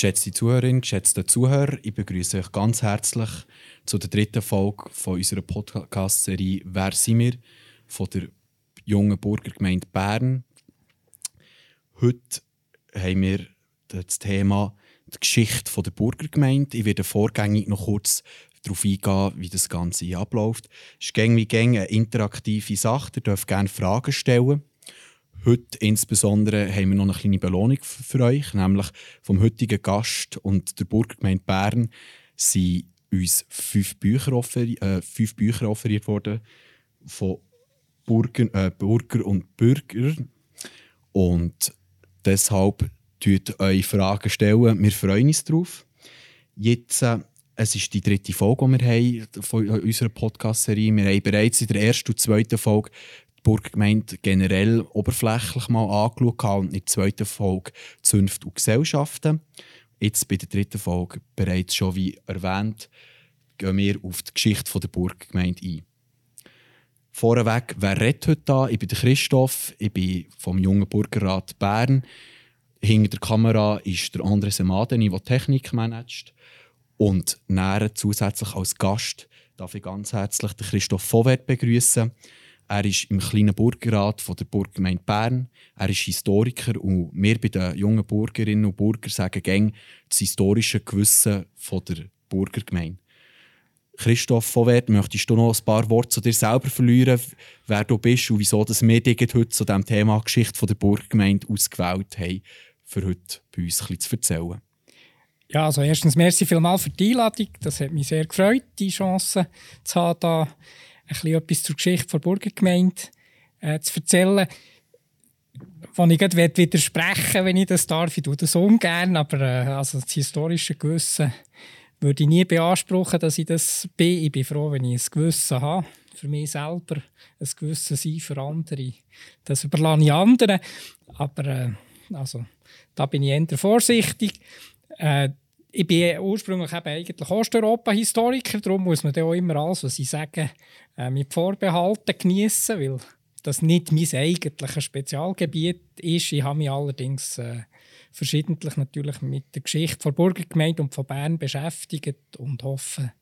Geschätzte Zuhörerinnen, geschätzte Zuhörer, ich begrüße euch ganz herzlich zu der dritten Folge von unserer Podcast-Serie «Wer sind wir?» von der jungen Burgergemeinde Bern. Heute haben wir das Thema die Geschichte der Burgergemeinde. Ich werde vorgängig noch kurz darauf eingehen, wie das Ganze hier abläuft. Es ist gäng wie eine interaktive Sache. Ihr dürft gerne Fragen stellen. Heute insbesondere haben wir noch eine kleine Belohnung für euch, nämlich vom heutigen Gast und der Burgergemeinde Bern sind uns fünf Bücher, offeriert, äh, fünf Bücher offeriert worden von Burger, äh, Burger und Bürger. Und deshalb tut euch Fragen stellen. Wir freuen uns darauf. Jetzt, äh, es ist die dritte Folge, die wir haben von unserer Podcast-Serie. Wir haben bereits in der ersten und zweiten Folge die Burgergemeinde generell oberflächlich mal angeschaut und in der zweiten Folge Zünfte und Gesellschaften. Jetzt bei der dritten Folge bereits schon wie erwähnt, gehen wir auf die Geschichte der Burgergemeinde ein. Vorweg, wer redet heute da? Ich bin Christoph, ich bin vom Jungen Burgerrat Bern. Hinter der Kamera ist der André Semadeni, der Technik managt. Und näher zusätzlich als Gast darf ich ganz herzlich Christoph Vorwert begrüßen. Er ist im kleinen Burgerrat von der Burgergemeinde Bern. Er ist Historiker und wir bei den jungen Bürgerinnen und Bürgern sagen gäng das historische Gewissen von der Burgergemeinde. Christoph Vorwert, möchtest du noch ein paar Worte zu dir selber verlieren, wer du bist und wieso dass wir dich heute zu dem Thema Geschichte der Burgergemeinde ausgewählt haben, für heute bei uns ein zu erzählen? Ja, also erstens merci vielmals für die Einladung. Das hat mich sehr gefreut, die Chance zu haben, bisschen etwas zur Geschichte der Burgergemeinde äh, zu erzählen. Wo ich gerade widersprechen wenn ich das darf. Ich tue das ungern, aber äh, also das historische Gewissen würde ich nie beanspruchen, dass ich das bin. Ich bin froh, wenn ich ein Gewissen habe. Für mich selber ein Gewissen sein, für andere. Das überlasse ich anderen. Aber äh, also, da bin ich eher vorsichtig. Äh, ich bin ursprünglich eben eigentlich Osteuropa-Historiker, darum muss man auch immer alles, was ich sage, äh, mit Vorbehalten genießen, weil das nicht mein eigentliches Spezialgebiet ist. Ich habe mich allerdings äh, verschiedentlich natürlich mit der Geschichte der Burgergemeinde und von Bern beschäftigt und hoffe,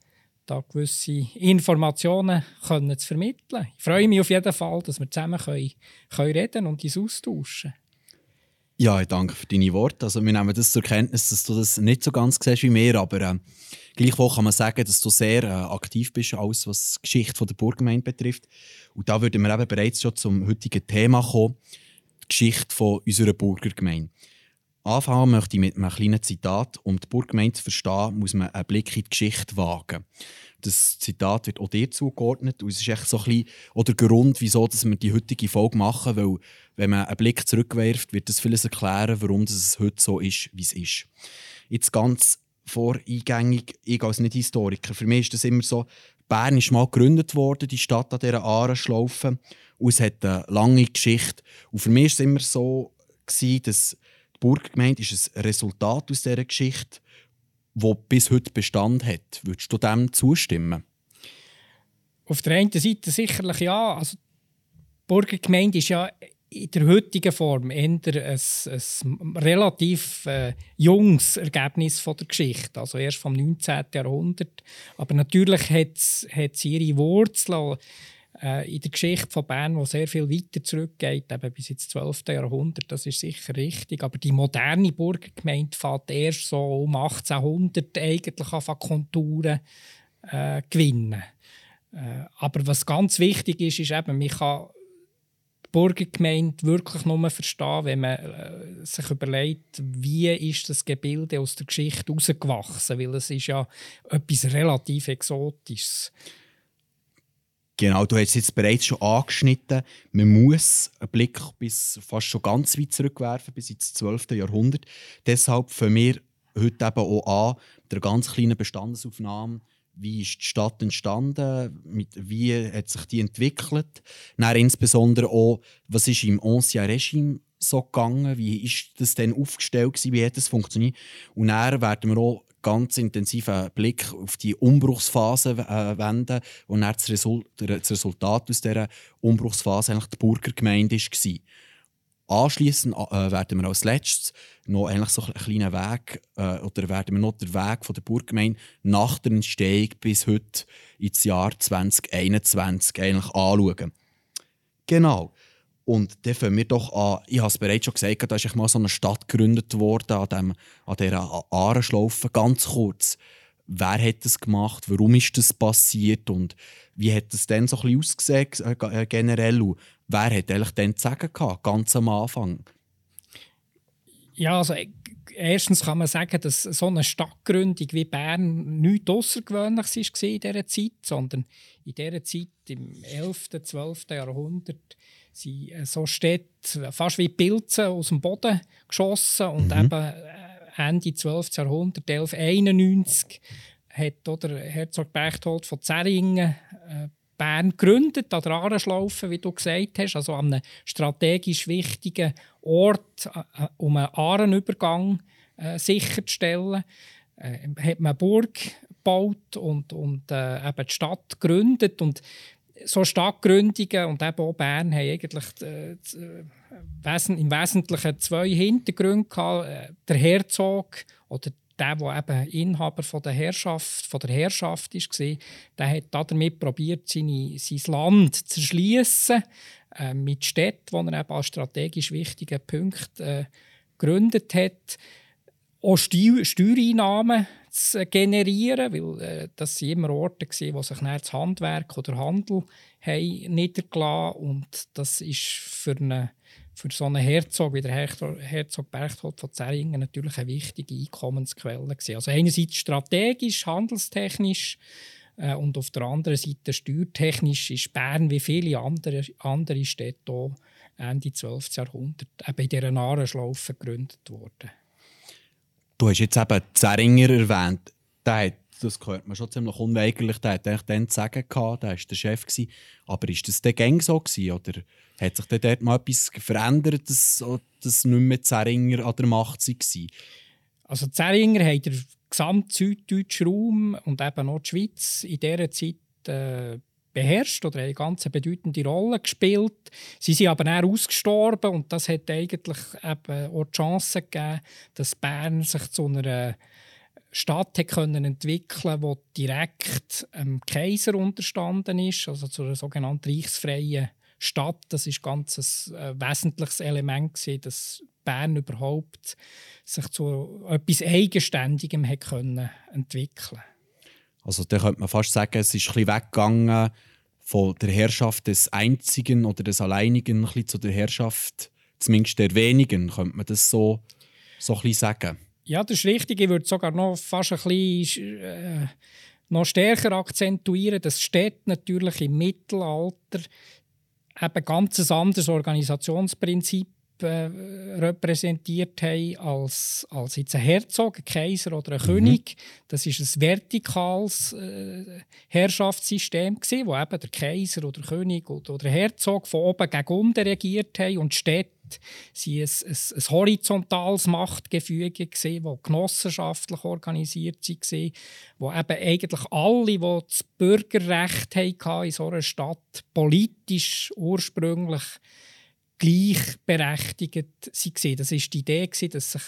da gewisse Informationen können zu vermitteln. Ich freue mich auf jeden Fall, dass wir zusammen können, können reden und uns austauschen können. Ja, ich danke für deine Worte. Also, wir nehmen das zur Kenntnis, dass du das nicht so ganz siehst wie mir, aber äh, gleichwohl kann man sagen, dass du sehr äh, aktiv bist, alles was die Geschichte der Burggemeinde betrifft. Und da würden wir eben bereits schon zum heutigen Thema kommen, die Geschichte von unserer Burgergemeinde. Anfangen möchte ich mit einem kleinen Zitat. Um die Burggemeinde zu verstehen, muss man einen Blick in die Geschichte wagen. Das Zitat wird auch dir zugeordnet. Und es ist echt so ein bisschen auch der Grund, wieso wir die heutige Folge machen. Weil, wenn man einen Blick zurückwirft, wird das vieles erklären, warum es heute so ist, wie es ist. Jetzt ganz voreingängig, ich als Nicht-Historiker, für mich ist das immer so, Bern ist mal gegründet worden, die Stadt an dieser Ahrenschlaufe. Und es hat eine lange Geschichte. Und für mich war es immer so, dass die Burggemeinde ist ein Resultat aus dieser Geschichte wo bis heute Bestand hat. Würdest du dem zustimmen? Auf der einen Seite sicherlich ja. Also, die Burgergemeinde ist ja in der heutigen Form eher ein, ein relativ äh, junges Ergebnis von der Geschichte, also erst vom 19. Jahrhundert. Aber natürlich hat sie ihre Wurzeln äh, in der Geschichte von Bern, die sehr viel weiter zurückgeht, eben bis ins 12. Jahrhundert, das ist sicher richtig. Aber die moderne Burgergemeinde fängt erst so um 1800 eigentlich an Konturen äh, gewinnen. Äh, aber was ganz wichtig ist, ist eben, man kann die Burgergemeinde wirklich nur verstehen, wenn man äh, sich überlegt, wie ist das Gebilde aus der Geschichte herausgewachsen, weil es ist ja etwas relativ Exotisches. Genau, du hast es jetzt bereits schon angeschnitten. Man muss einen Blick bis fast schon ganz weit zurückwerfen, bis ins 12. Jahrhundert. Deshalb für wir heute eben auch an der ganz kleinen Bestandesaufnahme. Wie ist die Stadt entstanden? Mit, wie hat sich die entwickelt? Dann insbesondere auch, was ist im Ancien Regime so gegangen? Wie ist das denn aufgestellt gewesen? Wie hat das funktioniert? Und dann werden wir auch ganz intensiven Blick auf die Umbruchsphase äh, wenden und dann das, Result, das Resultat aus dieser Umbruchsphase eigentlich die Burgergemeinde war. Anschließend äh, werden wir als letztes noch eigentlich so einen kleinen Weg, äh, oder werden wir noch den Weg von der Burggemeinde nach der Entstehung bis heute ins Jahr 2021 eigentlich anschauen. Genau. Und dann fangen wir doch an, ich habe es bereits schon gesagt, da ist mal so eine Stadt gegründet worden an, dem, an dieser Ahrenschlaufe. Ganz kurz, wer hat das gemacht, warum ist das passiert und wie hat es dann so ein bisschen ausgesehen äh, generell und wer hat eigentlich dann zu sagen gehabt, ganz am Anfang? Ja, also äh, erstens kann man sagen, dass so eine Stadtgründung wie Bern nichts Außergewöhnliches war in dieser Zeit, sondern in dieser Zeit, im 11., 12. Jahrhundert, sind äh, so Städte fast wie Pilze aus dem Boden geschossen und mhm. eben äh, Ende 12. Jahrhundert, 1191, hat oder Herzog Berchtold von Zeringen äh, Bern gegründet, an der Ahrenschlaufe, wie du gesagt hast, also an einem strategisch wichtigen Ort, um einen Ahrenübergang äh, sicherzustellen. Äh, hat man eine Burg gebaut und, und äh, eben die Stadt gegründet. Und so Stadtgründungen und eben auch Bern haben eigentlich äh, äh im Wesentlichen zwei Hintergründe gehabt. Äh, der Herzog oder der, der eben Inhaber von der Herrschaft, von der Herrschaft war, der hat damit probiert, sein Land zu erschließen äh, mit Städten, die er eben als strategisch wichtige Punkte äh, gegründet hat. Auch Steuereinnahmen zu generieren, weil äh, das sind immer Orte waren, wo sich das Handwerk oder Handel haben niedergelassen und das ist für, eine, für so einen Herzog wie der Herzog Berchtold von Zeringen natürlich eine wichtige Einkommensquelle gewesen. Also einerseits strategisch, handelstechnisch äh, und auf der anderen Seite steuertechnisch ist Bern wie viele andere, andere Städte auch Ende 12. Jahrhundert eben in dieser Ahrenschlaufe gegründet worden. Du hast jetzt eben Zeringer erwähnt. Der hat, das hört man schon ziemlich unweigerlich, der hat eigentlich dann zu sagen gehabt, der war der Chef. Gewesen. Aber ist das der Gang so gewesen, oder hat sich dort mal etwas verändert, dass, dass nicht mehr Zeringer an der Macht war? Also Zeringer hat der gesamte süddeutschen Raum und eben auch die Schweiz in dieser Zeit äh, beherrscht oder eine ganz bedeutende Rolle gespielt. Sie sind aber dann ausgestorben und das hat eigentlich eben auch die Chance gegeben, dass Bern sich zu einer Stadt können entwickeln konnte, die direkt dem Kaiser unterstanden ist, also zu einer sogenannten reichsfreien Stadt. Das ist ganz ein äh, wesentliches Element dass Bern überhaupt sich zu etwas Eigenständigem hat können entwickeln. Also da könnte man fast sagen, es ist ein bisschen weggegangen von der Herrschaft des Einzigen oder des Alleinigen ein zu der Herrschaft zumindest der Wenigen. Könnte man das so, so ein sagen? Ja, das ist richtig. Ich würde sogar noch fast ein bisschen äh, noch stärker akzentuieren, dass Städte natürlich im Mittelalter eben ganz ein anderes Organisationsprinzip äh, repräsentiert haben als, als jetzt ein Herzog, ein Kaiser oder ein mhm. König. Das ist ein vertikales äh, Herrschaftssystem gewesen, wo eben der Kaiser oder der König oder, oder der Herzog von oben gegen unten regiert haben und Städte sie ein, ein, ein horizontales Machtgefüge gewesen, das genossenschaftlich organisiert war, wo eben eigentlich alle, die das Bürgerrecht hatten in so einer Stadt, politisch ursprünglich gleichberechtigt waren. Das war die Idee, dass sich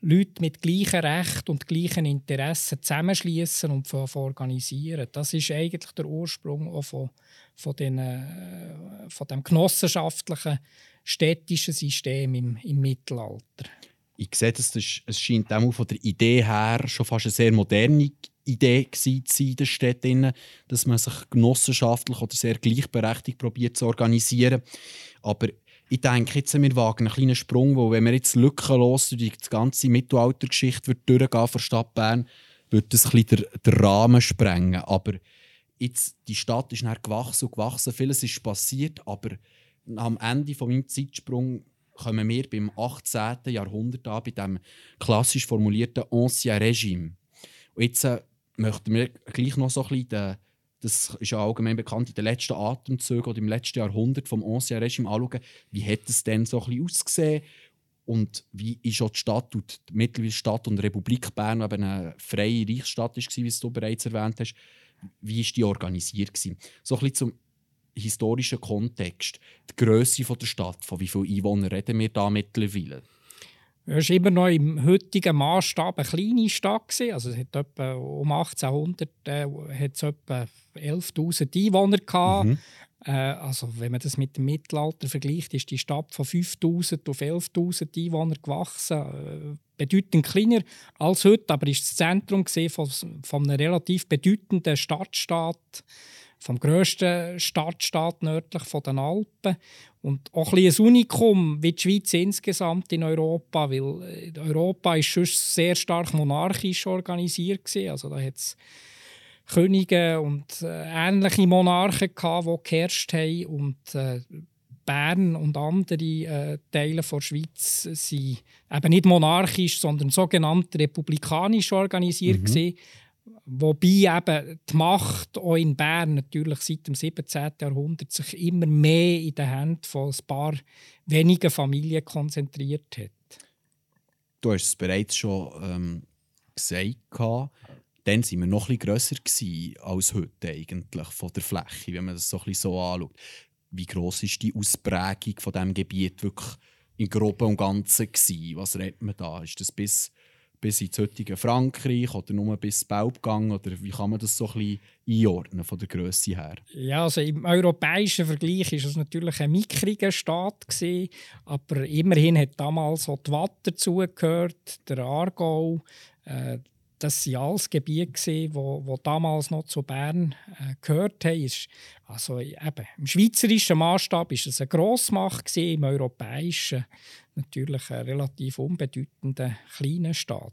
Leute mit gleichen Rechten und gleichen Interessen zusammenschließen und organisieren. Das ist eigentlich der Ursprung auch von, von, den, äh, von dem genossenschaftlichen städtischen System im, im Mittelalter. Ich sehe, das, es scheint auch von der Idee her schon fast eine sehr moderne Idee zu sein in den Städten, dass man sich genossenschaftlich oder sehr gleichberechtigt probiert zu organisieren. Aber ich denke, jetzt wir wagen einen kleinen Sprung, wo wenn wir jetzt lückenlos durch die ganze Mittelaltergeschichte durchgehen von Stadt Bern, würde das ein den, den Rahmen sprengen. Aber jetzt, die Stadt ist dann gewachsen und gewachsen, vieles ist passiert, aber am Ende von meinem Zeitsprung kommen wir beim 18. Jahrhundert an, bei dem klassisch formulierten Ancien Regime. Und jetzt äh, möchten wir gleich noch so ein bisschen das ist ja allgemein bekannt, in den letzten Atemzügen oder im letzten Jahrhundert vom Ancien Regime anschauen, wie hat es denn so ein bisschen ausgesehen und wie ist auch die Stadt und die mittlerweile Stadt und Republik Bern eben eine freie Reichsstadt war, wie du bereits erwähnt hast, wie ist die organisiert gewesen? So ein bisschen zum historischen Kontext, die Größe der Stadt, von wie vielen Einwohnern reden wir da mittlerweile? Es war immer noch im heutigen Maßstab eine kleine Stadt. Also es hat etwa, um 1800 äh, hat es etwa 11'000 Einwohner. Gehabt. Mhm. Äh, also wenn man das mit dem Mittelalter vergleicht, ist die Stadt von 5'000 auf 11'000 Einwohner gewachsen. Äh, bedeutend kleiner als heute, aber ist das Zentrum von, von einem relativ bedeutenden Stadtstaat vom grössten Stadtstaat nördlich von den Alpen und auch ein, ein Unikum wie die Schweiz insgesamt in Europa, weil äh, Europa ist schon sehr stark monarchisch organisiert gewesen. also da hat es Könige und äh, ähnliche Monarchen gehabt, die geherrscht haben und äh, Bern und andere äh, Teile der Schweiz sind eben nicht monarchisch, sondern sogenannt republikanisch organisiert mhm. Wobei eben die Macht auch in Bern natürlich seit dem 17. Jahrhundert sich immer mehr in den Händen von ein paar wenigen Familien konzentriert hat. Du hast es bereits schon ähm, gesagt. Dann waren wir noch etwas grösser als heute eigentlich von der Fläche, wenn man das so, so anschaut. Wie gross ist die Ausprägung von diesem Gebiet wirklich im Groben und Ganzen? Was redet man da? Ist das bis bis ins heutige Frankreich oder nur bis Baubgang? Oder wie kann man das so ein bisschen einordnen von der Größe her? Ja, also im europäischen Vergleich ist es natürlich ein mickriger Staat gewesen, aber immerhin hat damals auch die Watt dazugehört, der Aargau, äh, das waren alles Gebiete, die wo, wo damals noch zu Bern äh, gehört haben. Also eben, Im schweizerischen Maßstab war es eine Grossmacht, im europäischen natürlich ein relativ unbedeutender kleiner Staat.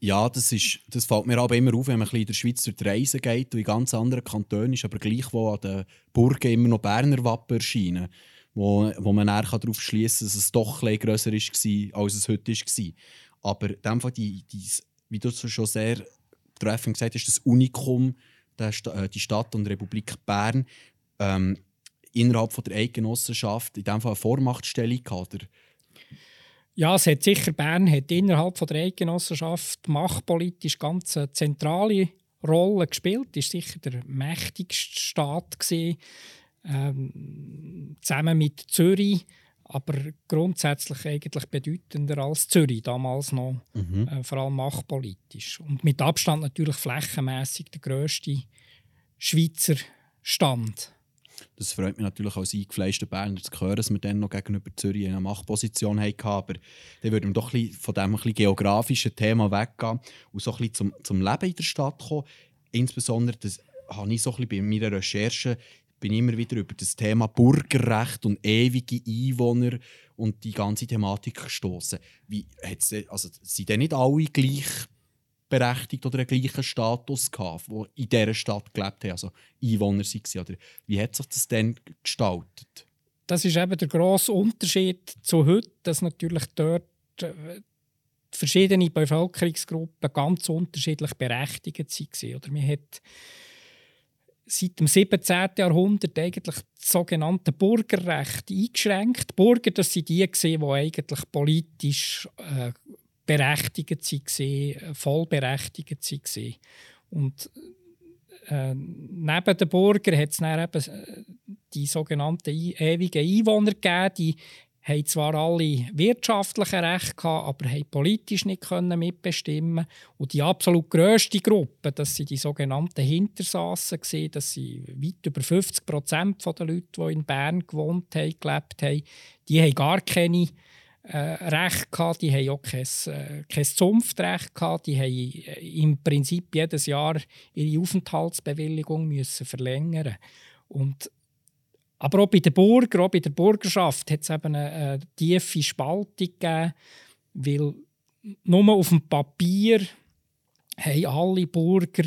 Ja, das, ist, das fällt mir aber immer auf, wenn man ein bisschen in der Schweiz durch die Reise geht und in ganz anderen Kantonen ist, aber gleichwohl an den Burgen immer noch Berner Wappen erscheinen, wo, wo man darauf schließen kann, dass es doch etwas grösser war, als es heute war. Aber in dem Fall die, die wie du schon sehr treffend gesagt hast, das Unikum, äh, die Stadt und Republik Bern, ähm, innerhalb von der Eidgenossenschaft in dem Fall eine Vormachtstellung gehabt, Ja, es hat sicher Bern hat innerhalb von der Eidgenossenschaft machtpolitisch ganz eine zentrale Rolle gespielt. Ist sicher der mächtigste Staat gewesen, ähm, zusammen mit Zürich aber grundsätzlich eigentlich bedeutender als Zürich damals noch, mhm. äh, vor allem machtpolitisch. Und mit Abstand natürlich flächenmäßig der grösste Schweizer Stand. Das freut mich natürlich als eingefleischter Berner zu hören, dass wir dann noch gegenüber Zürich eine Machtposition hatten. Aber dann würden wir doch ein von diesem geografischen Thema weggehen und so ein bisschen zum, zum Leben in der Stadt kommen. Insbesondere das habe ich so ein bisschen bei meiner Recherche bin immer wieder über das Thema Bürgerrecht und ewige Einwohner und die ganze Thematik gestoßen. Wie also sind denn nicht alle gleich berechtigt oder einen gleichen Status gehabt, die in dieser Stadt gelebt haben, also Einwohner waren? Oder wie hat sich das denn gestaltet? Das ist eben der grosse Unterschied zu heute, dass natürlich dort äh, verschiedene Bevölkerungsgruppen ganz unterschiedlich berechtigt waren. Oder man hat seit dem 17. Jahrhundert eigentlich das sogenannte Bürgerrecht eingeschränkt. Die Bürger das sind die, die eigentlich politisch äh, berechtigt waren, vollberechtigt waren. Und äh, neben den Bürgern hat es dann eben äh, die sogenannten ewigen Einwohner gegeben, die haben zwar alle wirtschaftliche Rechte gehabt, aber haben politisch nicht mitbestimmen. Und die absolut grösste Gruppe, das sind die sogenannten Hintersassen gesehen, das sind weit über 50 Prozent der Leute, die in Bern gewohnt haben, gelebt haben, die haben gar keine äh, Recht gehabt, die haben auch kein, äh, kein Zunftrecht gehabt, die haben äh, im Prinzip jedes Jahr ihre Aufenthaltsbewilligung müssen verlängern. Und aber auch bei den Bürgern, auch bei der Bürgerschaft hat es eben eine, eine tiefe Spaltung gegeben, weil nur auf dem Papier haben alle Bürger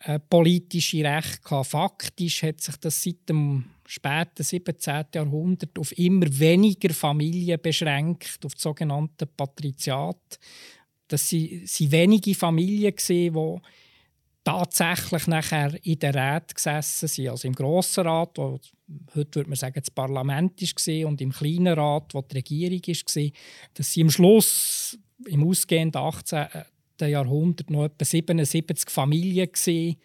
äh, politische Rechte. Faktisch hat sich das seit dem späten 17. Jahrhundert auf immer weniger Familien beschränkt, auf das sogenannte Patriziat. Das waren wenige Familien, die tatsächlich nachher in der Rat gesessen sind, also im Grossen Rat, wo heute würde man sagen, das Parlament war, und im kleinen Rat, wo die Regierung war, dass sie am Schluss, im ausgehenden 18. Jahrhundert, noch etwa 77 Familien waren,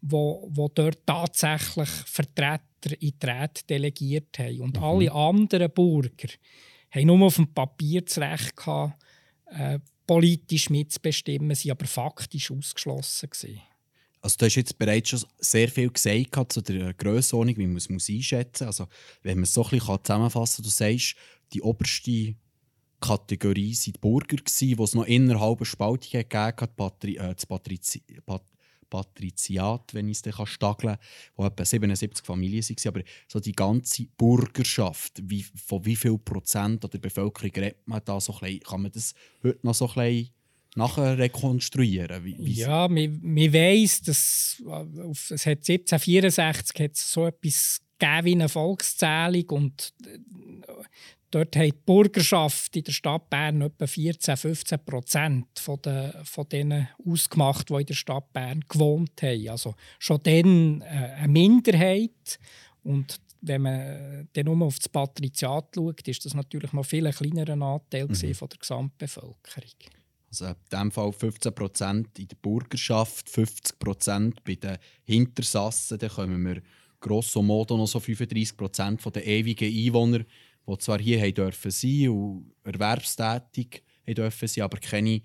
wo, wo dort tatsächlich Vertreter in die Räte delegiert haben. Und mhm. alle anderen Bürger haben nur auf dem Papier das Recht gehabt, äh, politisch mitzubestimmen, sie aber faktisch ausgeschlossen gewesen. Also du hast jetzt bereits schon sehr viel gesagt zu der Grössenordnung, wie man es einschätzen muss. Also, wenn man es so ein bisschen zusammenfassen kann, du sagst, die oberste Kategorie waren die Bürger, die es noch innerhalb einer Spaltung gegeben hat, Patri äh, das Patrizi Pat Patriziat, wenn ich es dann stageln kann, wo etwa 77 Familien waren. Aber so die ganze Bürgerschaft, wie, von wie viel Prozent der Bevölkerung redet man da so ein Kann man das heute noch so ein bisschen nachher rekonstruieren? Wie, wie ja, man, man weiss, dass es hat 1764 hat so etwas gegeben wie eine Volkszählung und äh, dort hat die Bürgerschaft in der Stadt Bern etwa 14, 15 Prozent von, den, von denen ausgemacht, die in der Stadt Bern gewohnt haben. Also schon dann äh, eine Minderheit und wenn man dann nur auf das Patriziat schaut, ist das natürlich noch viel kleinerer Anteil mhm. von der Gesamtbevölkerung. Also in diesem Fall 15% in der Bürgerschaft, 50% bei den Hintersassen. Dann kommen wir grosso modo noch so 35 von den ewigen Einwohnern, die zwar hier haben dürfen sein und erwerbstätig haben dürfen sein, aber keine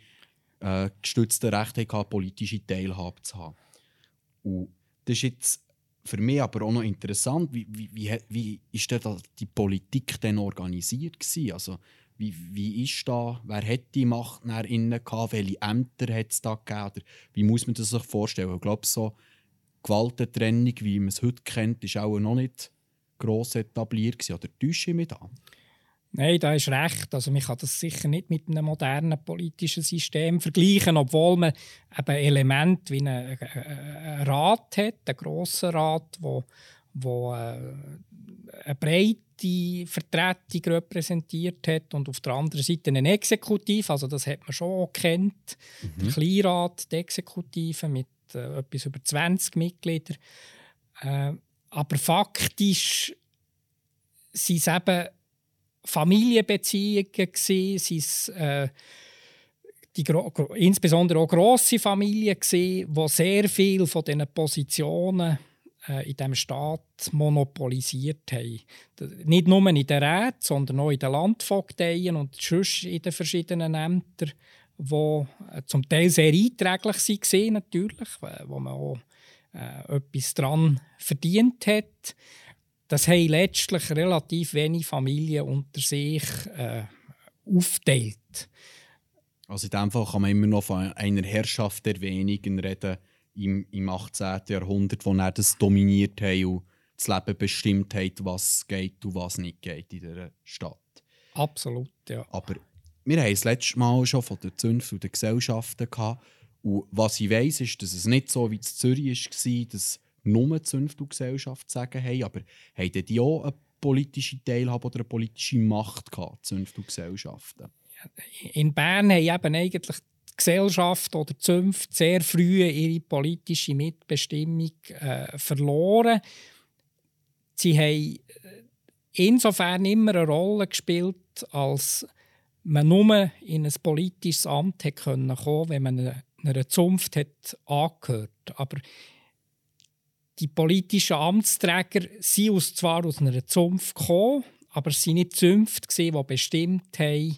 äh, gestützten Rechte hatten, politische Teilhabe zu haben. Und das ist jetzt für mich aber auch noch interessant, wie, wie, wie, wie ist denn die Politik denn organisiert gewesen? Also wie, wie ist da, wer hat die Macht innen gehabt, welche Ämter hat es da gegeben, oder wie muss man das sich vorstellen? Ich glaube, so Gewaltentrennung, wie man es heute kennt, ist auch noch nicht gross etabliert gewesen. Oder täusche ich mich da? Nein, da ist recht. Also man kann das sicher nicht mit einem modernen politischen System vergleichen, obwohl man eben Elemente wie einen, einen Rat hat, einen grossen Rat, wo, wo äh, eine breite Vertretung repräsentiert hat und auf der anderen Seite einen Exekutiv, also das hat man schon kennt, mhm. der Kleinrat, die Exekutive mit äh, etwas über 20 Mitgliedern. Äh, aber faktisch waren es eben Familienbeziehungen, gewesen, es, äh, die, insbesondere auch grosse Familien, gewesen, die sehr viel von diesen Positionen in diesem Staat monopolisiert haben. Nicht nur in den Räten, sondern auch in den Landvogteien und sonst in den verschiedenen Ämtern, die äh, zum Teil sehr einträglich waren, natürlich, wo man auch äh, etwas daran verdient hat. Das haben letztlich relativ wenige Familien unter sich äh, aufteilt. Also in diesem Fall kann man immer noch von einer Herrschaft der wenigen reden, im, im 18. Jahrhundert, wo er das dominiert hat und das Leben bestimmt hat, was geht und was nicht geht in dieser Stadt. Absolut, ja. Aber wir haben es letztes Mal schon von der Zunft und den Gesellschaften gehabt. Und was ich weiss, ist, dass es nicht so wie in Zürich war, dass nur Zunft und Gesellschaft sagen haben, aber haben die auch eine politische Teilhabe oder eine politische Macht gehabt, Zunft und Gesellschaften? In Bern haben eben eigentlich Gesellschaft oder Zunft sehr früh ihre politische Mitbestimmung äh, verloren. Sie haben äh, insofern immer eine Rolle gespielt, als man nur in ein politisches Amt kommen konnte, wenn man einer, einer Zunft hat angehört. Aber die politischen Amtsträger sind zwar aus einer Zunft gekommen, aber es waren nicht Zünfte, die bestimmt haben,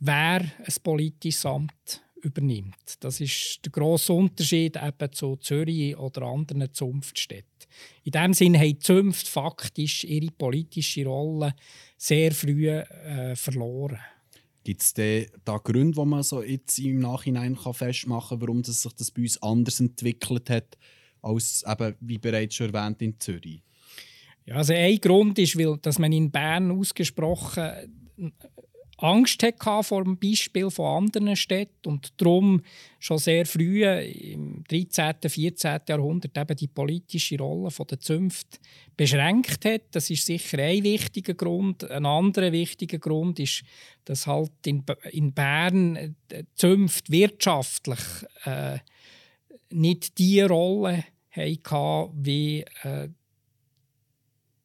wer ein politisches Amt übernimmt. Das ist der grosse Unterschied eben zu Zürich oder anderen Zunftstädten. In diesem Sinne haben die Zünfte faktisch ihre politische Rolle sehr früh äh, verloren. Gibt es da Gründe, wo man so jetzt im Nachhinein kann festmachen kann, warum das sich das bei uns anders entwickelt hat, als eben, wie bereits schon erwähnt, in Zürich? Ja, also ein Grund ist, weil, dass man in Bern ausgesprochen Angst hatte vor dem Beispiel von anderen Städten und darum schon sehr früh im 13., 14. Jahrhundert eben die politische Rolle der Zünft beschränkt hat. Das ist sicher ein wichtiger Grund. Ein anderer wichtiger Grund ist, dass halt in, in Bern die Zünft wirtschaftlich äh, nicht die Rolle hatte, wie äh,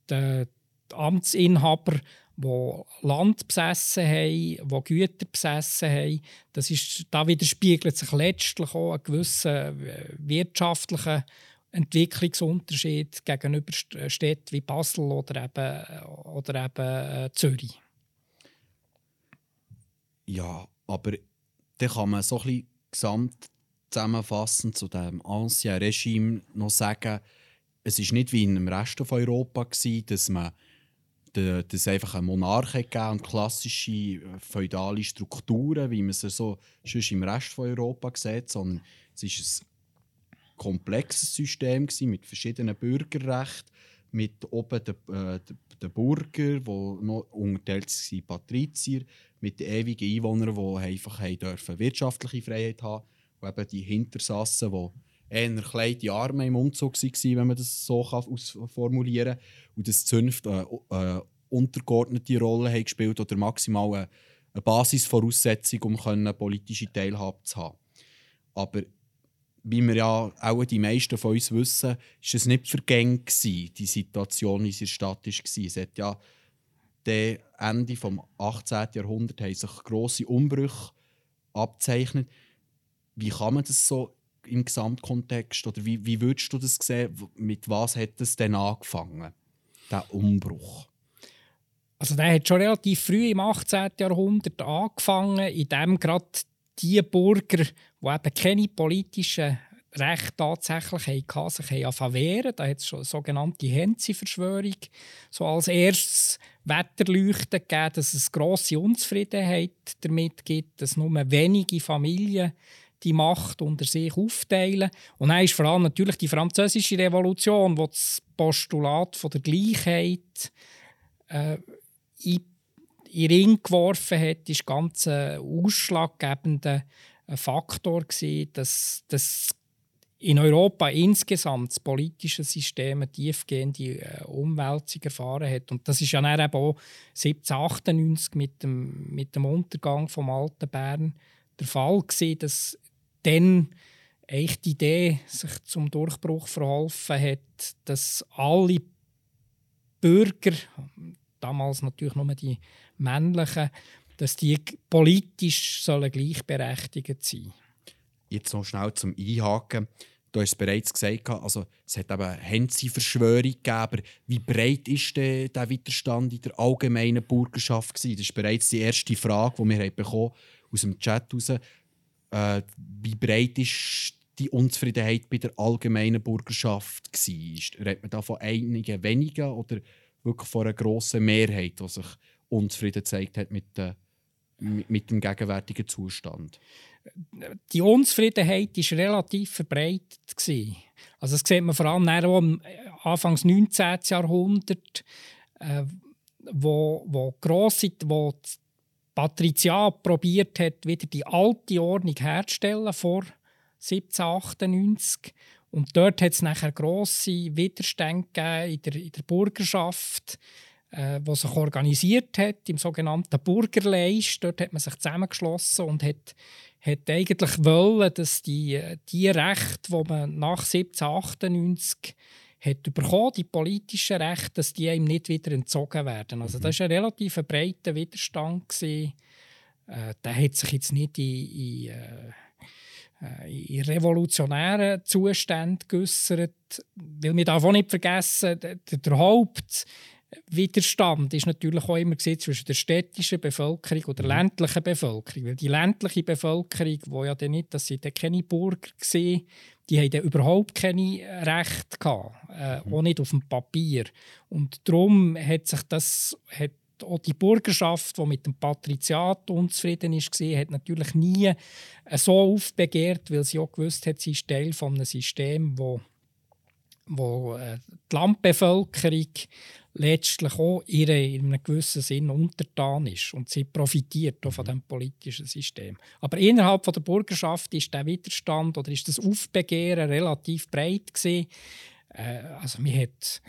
der Amtsinhaber die Land besessen haben, die Güter besessen haben. Das ist, da widerspiegelt sich letztlich auch ein gewisser äh, wirtschaftlicher Entwicklungsunterschied gegenüber Städten wie Basel oder eben, oder eben äh, Zürich. Ja, aber dann kann man so ein bisschen gesamt zusammenfassend zu dem Ancien Regime noch sagen, es ist nicht wie dem Rest von Europa dass man dass einfach ein Monarch gegeben und klassische äh, feudale Strukturen, wie man sie so schon im Rest von Europa sieht, sondern es ist ein komplexes System mit verschiedenen Bürgerrechten, mit oben den, äh, den Bürger, die noch unterteilt waren, Patrizier, mit den ewigen Einwohnern, die einfach dürfen wirtschaftliche Freiheit haben und eben die Hintersassen, die eher kleine Arme im Umzug waren, wenn man das so ausformulieren kann. Und die Zünfte äh, äh, untergeordnete Rolle haben gespielt oder maximal eine, eine Basisvoraussetzung, um können politische Teilhabe zu haben. Aber wie wir ja auch die meisten von uns wissen, ist es nicht vergänglich die Situation in der Stadt war. Es hat ja Ende des 18. Jahrhunderts haben sich grosse Umbrüche abzeichnet. Wie kann man das so im Gesamtkontext oder wie, wie würdest du das sehen? Mit was hat es denn angefangen, der Umbruch? Also der hat schon relativ früh im 18. Jahrhundert angefangen, in dem gerade die Bürger, die eben keine politischen Rechte tatsächlich hatten, sich haben wehren. Da hat es schon sogenannte Henzi-Verschwörung so als erstes Wetterleuchten gegeben, dass es grosse Unzufriedenheit damit gibt, dass nur wenige Familien die Macht unter sich aufteilen. Und dann ist vor allem natürlich die französische Revolution, die das Postulat von der Gleichheit äh, in, in Ring geworfen hat, ist ganz ein ausschlaggebender Faktor gewesen, dass, dass in Europa insgesamt das politische System eine tiefgehende äh, Umwälzung erfahren hat. Und das ist ja dann eben auch 1798 mit dem, mit dem Untergang vom alten Bern der Fall gewesen, dass dann echt die Idee sich zum Durchbruch verholfen hat, dass alle Bürger, damals natürlich nur die männlichen, dass die politisch sollen gleichberechtigt sein Jetzt noch schnell zum Einhaken. Du hast es bereits gesagt, also es hat eben Hensi-Verschwörung gegeben, wie breit ist der, der Widerstand in der allgemeinen Bürgerschaft gewesen? Das ist bereits die erste Frage, die wir bekommen aus dem Chat heraus. Äh, wie breit ist die Unzufriedenheit bei der allgemeinen Bürgerschaft gewesen? Redet man da von einigen wenigen oder wirklich von einer grossen Mehrheit, die sich unzufrieden gezeigt hat mit, äh, mit dem gegenwärtigen Zustand? Die Unzufriedenheit war relativ verbreitet. Also das sieht man vor allem auch am Anfang des 19. Jahrhunderts, äh, wo, wo, wo die Patriziat probiert hat, wieder die alte Ordnung herzustellen vor 1798 und dort hat es nachher grosse Widerstände in der, in der Bürgerschaft, äh, die sich organisiert hat im sogenannten Bürgerleist. Dort hat man sich zusammengeschlossen und hat, hat eigentlich wollen, dass die, die Rechte, die man nach 1798 hat bekommen, die politischen Rechte, dass die ihm nicht wieder entzogen werden. Also das war ein relativ breiter Widerstand. Gewesen. Äh, der hat sich jetzt nicht in, in äh, äh, in revolutionären Zuständen geäussert. Weil wir darf auch nicht vergessen, der, der Hauptwiderstand ist natürlich auch immer zwischen der städtischen Bevölkerung und der mhm. ländlichen Bevölkerung. Weil die ländliche Bevölkerung, die ja dann nicht, dass sie dann keine Bürger waren, die haben dann überhaupt keine Rechte gehabt, äh, mhm. auch nicht auf dem Papier. Und darum hat sich das, hat auch die Bürgerschaft, die mit dem Patriziat unzufrieden war, hat natürlich nie so aufbegehrt, weil sie auch gewusst hat, sie ist Teil eines Systems, wo, wo äh, die Landbevölkerung letztlich auch ihre, in einem gewissen Sinn untertan ist und sie profitiert auch von dem politischen System. Aber innerhalb von der Bürgerschaft ist der Widerstand oder ist das Aufbegehren relativ breit gewesen. Äh, also man hat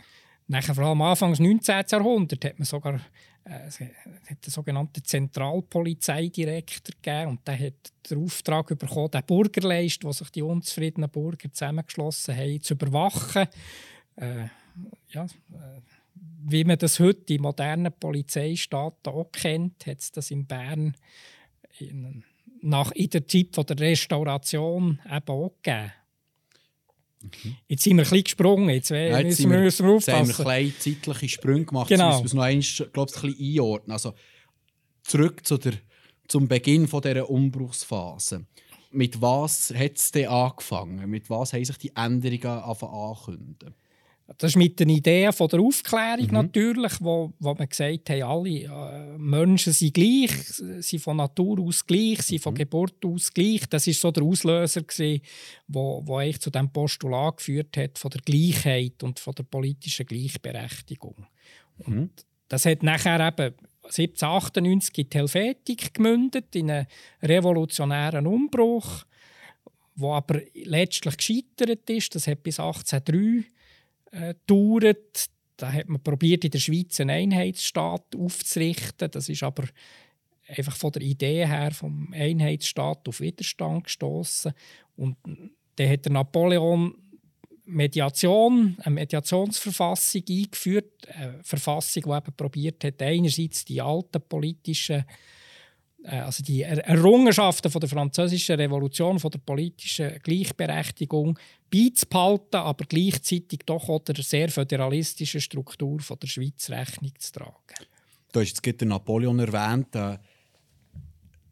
nachher vor allem Anfang des 19. Jahrhunderts hat man sogar äh, es hat einen sogenannten Zentralpolizeidirektor gegeben und der hat den Auftrag bekommen, den Bürgerleist, wo sich die unzufriedenen Bürger zusammengeschlossen haben, zu überwachen. Äh, ja, äh, wie man das heute in modernen Polizeistaaten auch kennt, hat es das in Bern in, nach, in der Zeit von der Restauration eben auch gegeben. Mhm. Jetzt sind wir ein bisschen gesprungen, jetzt, ja, jetzt müssen wir, müssen wir aufpassen. Jetzt haben wir ein zeitliche Sprünge gemacht, genau. jetzt müssen wir es noch einmal, ein bisschen einordnen. Also, zurück zu der, zum Beginn von dieser Umbruchsphase. Mit was hat es denn angefangen? Mit was haben sich die Änderungen ankündigen? Das ist mit den Ideen von der Aufklärung mhm. natürlich, wo, wo man gesagt hat, alle äh, Menschen sind gleich, sind von Natur aus gleich, sind von mhm. Geburt aus gleich. Das ist so der Auslöser gewesen, wo, wo eigentlich zu dem Postulat geführt hat von der Gleichheit und von der politischen Gleichberechtigung. Mhm. Und das hat nachher eben 1798 in die Helvetik gemündet, in einen revolutionären Umbruch, wo aber letztlich gescheitert ist. Das hat bis 1803 äh, gedauert. Da hat man probiert, in der Schweiz einen Einheitsstaat aufzurichten. Das ist aber einfach von der Idee her vom Einheitsstaat auf Widerstand gestoßen. Und dann hat der Napoleon Mediation, eine Mediationsverfassung eingeführt, eine Verfassung, die eben probiert hat, einerseits die alten politischen äh, also die Errungenschaften von der französischen Revolution, von der politischen Gleichberechtigung beizubehalten, aber gleichzeitig doch auch der sehr föderalistischen Struktur von der Schweiz Rechnung zu tragen. Du hast jetzt den Napoleon erwähnt. Äh,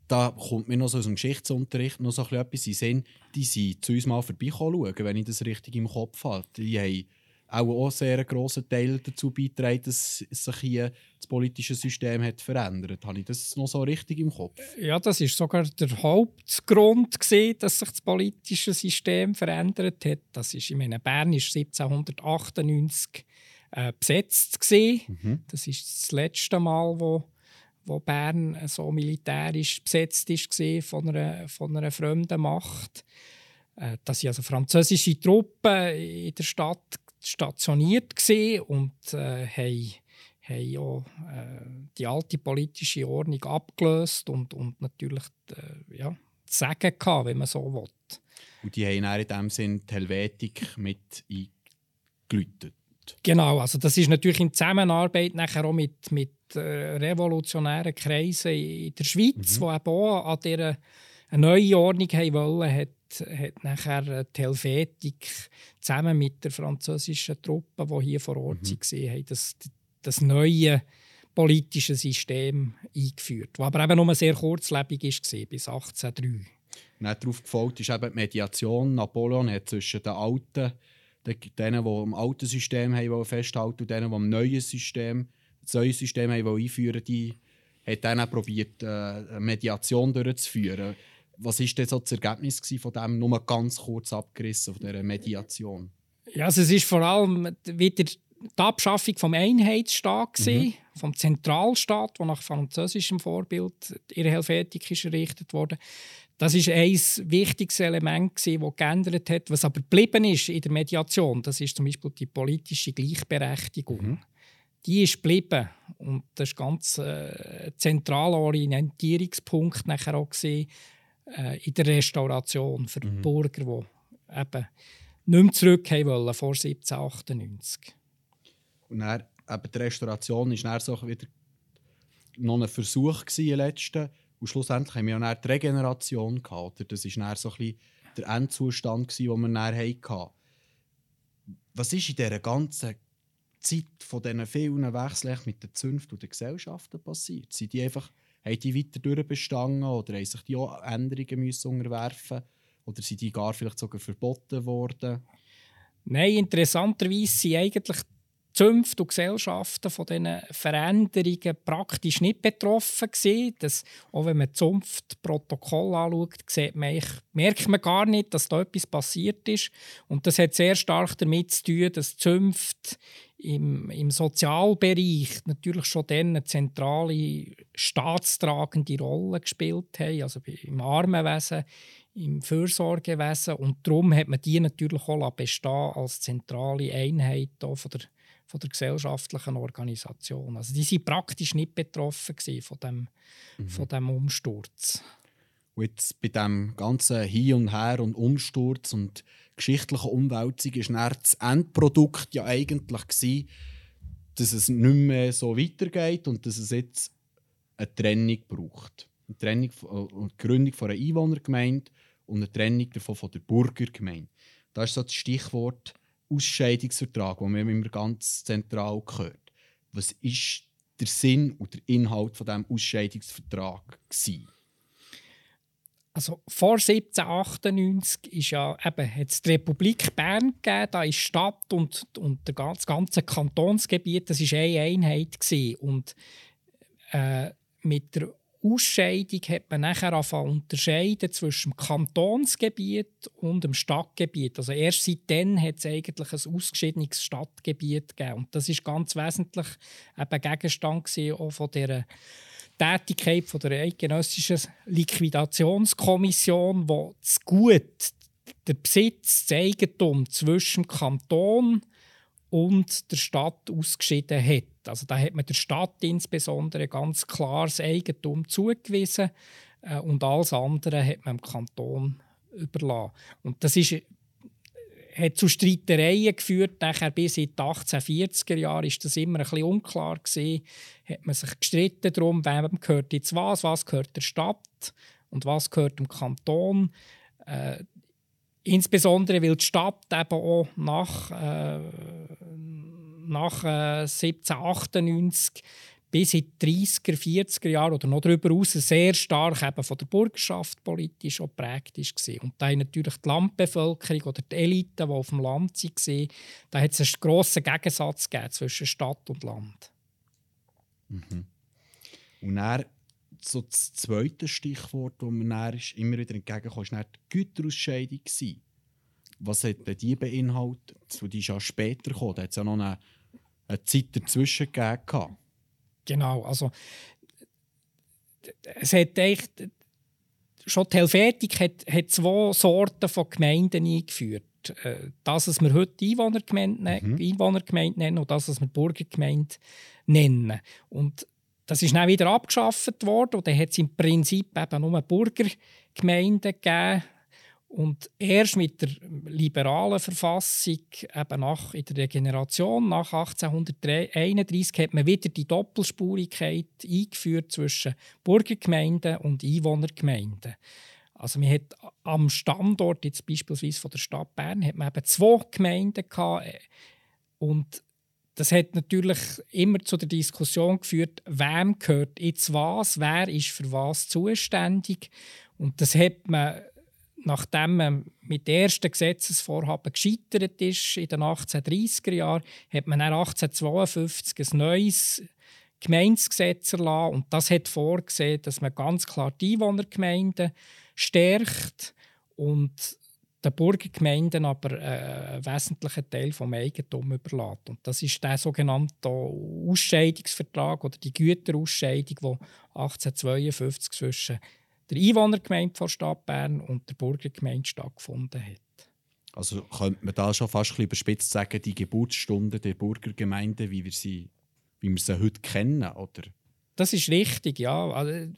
da kommt mir noch so aus dem Geschichtsunterricht noch so etwas in Sinn. Die sind zu uns mal vorbeikommen wenn ich das richtig im Kopf habe. Die haben auch, auch sehr einen grossen Teil dazu beitragen, dass sich hier das politische System hat verändert. Habe ich das noch so richtig im Kopf? Ja, das ist sogar der Hauptgrund gewesen, dass sich das politische System verändert hat. Das ist, ich meine, Bern ist 1798 äh, besetzt gewesen. Mhm. Das ist das letzte Mal, wo wo Bern so militärisch besetzt ist von einer, von einer fremden Macht. Äh, dass also französische Truppen in der Stadt stationiert und äh, haben, haben auch, äh, die alte politische Ordnung abgelöst und, und natürlich äh, ja, zu sagen gehabt, wenn man so will. Und die haben in dem Sinn die Helvetik mit eingeläutet. Genau, also das ist natürlich in Zusammenarbeit nachher auch mit, mit äh, revolutionären Kreisen in der Schweiz, mhm. die eben auch an dieser neuen Ordnung haben wollen, hat hat nachher äh, die Helvetik zusammen mit der französischen Truppe, die hier vor Ort mhm. waren, das, das neue politische System eingeführt, das aber eben nur sehr kurzlebig war, bis 1803. Dann darauf gefolgt ist eben die Mediation. Napoleon hat zwischen den Alten, denen, die am alten System haben festhalten und denen, die am neuen System, das neue System haben einführen die hat dann probiert, äh, Mediation durchzuführen. Was war denn so das Ergebnis von dem, nur ganz kurz abgerissen, von dieser Mediation? Ja, also es ist vor allem wieder die Abschaffung vom Einheitsstaat, mhm. vom Zentralstaat, der nach französischem Vorbild in Helvetik ist errichtet wurde. Das ist ein wichtiges Element, das geändert hat. Was aber geblieben ist in der Mediation, das ist zum Beispiel die politische Gleichberechtigung. Mhm. Die ist geblieben. Und das war ein ganz äh, zentraler Orientierungspunkt nachher auch gewesen, äh, in der Restauration für mhm. Bürger, die eben nicht mehr zurück wollen vor 1798. Und dann, eben die Restauration war dann so wieder noch ein Versuch gewesen, letzten. Und schlussendlich haben wir ja die Regeneration gehabt. Oder? Das war dann so ein bisschen der Endzustand, den wir dann hatten. Was ist in dieser ganzen Zeit von diesen vielen Wechseln mit den Zünften und den Gesellschaften passiert? Sind die einfach haben die weiter durchbestanden oder haben sich die auch Änderungen müssen unterwerfen Oder sind die gar vielleicht sogar verboten worden? Nein, interessanterweise sind eigentlich Zünfte und Gesellschaften von diesen Veränderungen praktisch nicht betroffen. Das, auch wenn man Zunftprotokoll anschaut, sieht man, merkt man gar nicht, dass da etwas passiert ist. Und das hat sehr stark damit zu tun, dass Zünfte im, im Sozialbereich natürlich schon dann eine zentrale staatstragende Rolle gespielt haben, also im Armenwesen, im Fürsorgewesen. Und darum hat man die natürlich auch bestehen als zentrale Einheit von der von der gesellschaftlichen Organisation. Also die sind praktisch nicht betroffen von dem, mhm. von dem Umsturz. Und jetzt bei dem ganzen Hin und Her und Umsturz und geschichtlichen Umwälzung war das Endprodukt ja eigentlich gewesen, dass es nicht mehr so weitergeht und dass es jetzt eine Trennung braucht. Eine Trennung und äh, die Gründung von einer Einwohnergemeinde und eine Trennung davon von der Bürgergemeinde. da ist so das Stichwort Ausscheidungsvertrag, das man immer ganz zentral gehört. Was ist der Sinn und der Inhalt von diesem Ausscheidungsvertrag gewesen? Also vor 1798 ist ja eben, hat es die Republik Bern gegeben, da ist Stadt und, und das ganze Kantonsgebiet, das war eine Einheit gewesen. und äh, mit der Ausscheidung hat man nachher unterscheiden zwischen dem Kantonsgebiet und dem Stadtgebiet. Also erst seitdem hat es eigentlich ein ausgeschiedenes Stadtgebiet gegeben. Und das ist ganz wesentlich eben Gegenstand auch von dieser Tätigkeit von der eidgenössischen Liquidationskommission, wo das Gut, der Besitz, das Eigentum zwischen dem Kanton und der Stadt ausgeschieden hat. Also da hat man der Stadt insbesondere ganz klar das Eigentum zugewiesen äh, und alles andere hat man dem Kanton überlassen. Und das ist hat zu Streitereien geführt. Nachher bis in die 1840er Jahre ist das immer ein bisschen unklar gewesen. Hat man sich gestritten darum, wem gehört jetzt was, was gehört der Stadt und was gehört dem Kanton. Äh, insbesondere weil die Stadt eben auch nach, äh, nach äh, 1798 bis in die 30er, 40er Jahre oder noch darüber hinaus sehr stark eben von der Bürgerschaft politisch geprägt war. Und da natürlich die Landbevölkerung oder die Eliten, die auf dem Land waren, da hat es einen grossen Gegensatz zwischen Stadt und Land. Mhm. Und dann, so das zweite Stichwort, das mir dann immer wieder entgegenkam, war die Güterausscheidung. Was hat die beinhaltet? Die ist ja später gekommen. Da hat es ja noch eine, eine Zeit dazwischen gegeben. Genau, also es hat echt, schon die Helvetik hat, hat zwei Sorten von Gemeinden eingeführt. Äh, das, was wir heute Einwohnergemeinde, mhm. Einwohnergemeinde nennen und das, was wir Bürgergemeinde nennen. Und das ist dann wieder abgeschafft worden und dann hat es im Prinzip eben nur Bürgergemeinden gegeben, und erst mit der liberalen Verfassung, eben nach, in der Regeneration nach 1831, hat man wieder die Doppelspurigkeit eingeführt zwischen Burgergemeinden und Einwohnergemeinden. Also man hat am Standort, jetzt beispielsweise von der Stadt Bern, hat man eben zwei Gemeinden gehabt. Und das hat natürlich immer zu der Diskussion geführt, wem gehört jetzt was, wer ist für was zuständig. Und das hat man nachdem man mit dem ersten Gesetzesvorhaben gescheitert ist in den 1830er Jahren, hat man dann 1852 ein neues Gemeindegesetz erlassen und das hat vorgesehen, dass man ganz klar die Einwohnergemeinden stärkt und den Burgergemeinden aber äh, einen wesentlichen Teil des Eigentums überlässt. Und das ist der sogenannte Ausscheidungsvertrag oder die Güterausscheidung, die 1852 zwischen der Einwohnergemeinde von Stadt Bern und der Burgergemeinde stattgefunden hat. Also könnte man da schon fast ein überspitzt sagen, die Geburtsstunde der Burgergemeinde, wie wir sie, wie wir sie heute kennen, oder? Das ist richtig, ja. Also,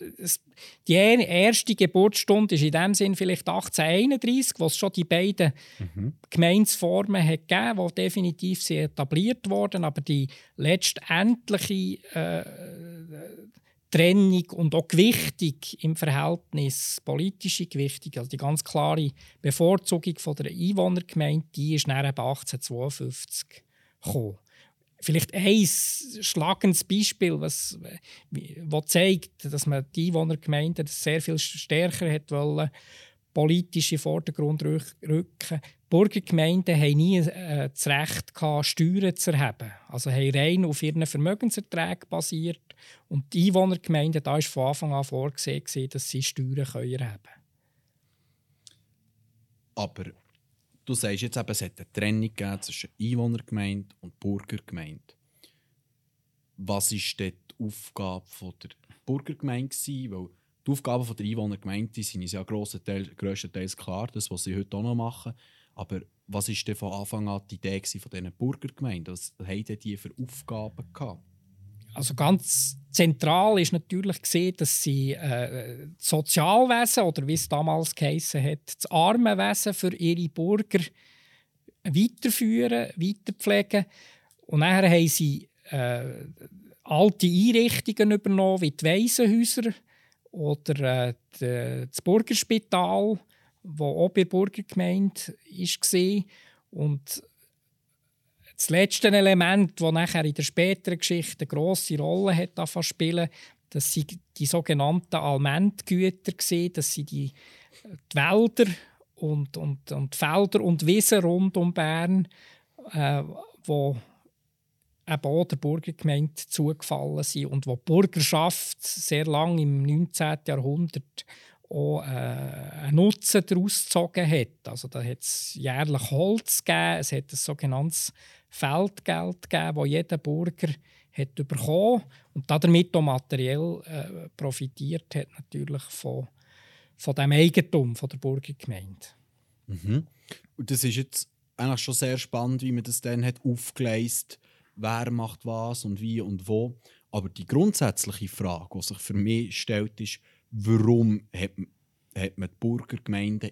die erste Geburtsstunde ist in dem Sinn vielleicht 1831, wo es schon die beiden mhm. Gemeinsformen hat gegeben, die definitiv sehr etabliert wurden, aber die letztendliche äh, Trennung und auch Gewichtung im Verhältnis, politische Gewichtung, also die ganz klare Bevorzugung von der Einwohnergemeinde, die ist nach 1852 gekommen. Vielleicht ein schlagendes Beispiel, was, was zeigt, dass man die Einwohnergemeinde sehr viel stärker hat wollen, politische Vordergrund rücken. Burgergemeinden haben nie äh, das Recht Steuern zu erheben. Also haben rein auf ihren Vermögenserträgen basiert. Und die Einwohnergemeinden, da war von Anfang an vorgesehen, dass sie Steuern erheben können. Aber du sagst jetzt eben, es hat eine Trennung zwischen Einwohnergemeinde und Burgergemeinde. Was war die Aufgabe der Burgergemeinde? Weil die Aufgaben der Einwohnergemeinde sind uns ja grösstenteils klar, das, was sie heute auch noch machen. Aber was war denn von Anfang an die Idee von diesen Burgergemeinden? Was haben die für Aufgaben gehabt? Also ganz zentral ist natürlich gesehen, dass sie äh, das Sozialwesen oder wie es damals geheißen hat, das Armenwesen für ihre Bürger weiterführen, weiterpflegen. Und nachher haben sie äh, alte Einrichtungen übernommen, wie die Waisenhäuser oder äh, das Burgerspital wo auch bei der Burgergemeinde war. Und das letzte Element, das nachher in der späteren Geschichte eine grosse Rolle hat spielen, das sind die sogenannten Almentgüter das sind die, die Wälder und, und, und Felder und Wiesen rund um Bern, äh, wo eben auch der Burgergemeinde zugefallen sind und wo die Bürgerschaft sehr lange im 19. Jahrhundert auch äh, einen Nutzen daraus gezogen hat. Also da hat es jährlich Holz gegeben, es hat ein sogenanntes Feldgeld gegeben, das jeder Bürger hat bekommen und damit auch materiell äh, profitiert hat natürlich von, von dem Eigentum von der Burgergemeinde. Mhm. Und das ist jetzt eigentlich schon sehr spannend, wie man das dann hat aufgeleistet wer macht was und wie und wo. Aber die grundsätzliche Frage, die sich für mich stellt, ist, warum hat, hat man die Burgergemeinden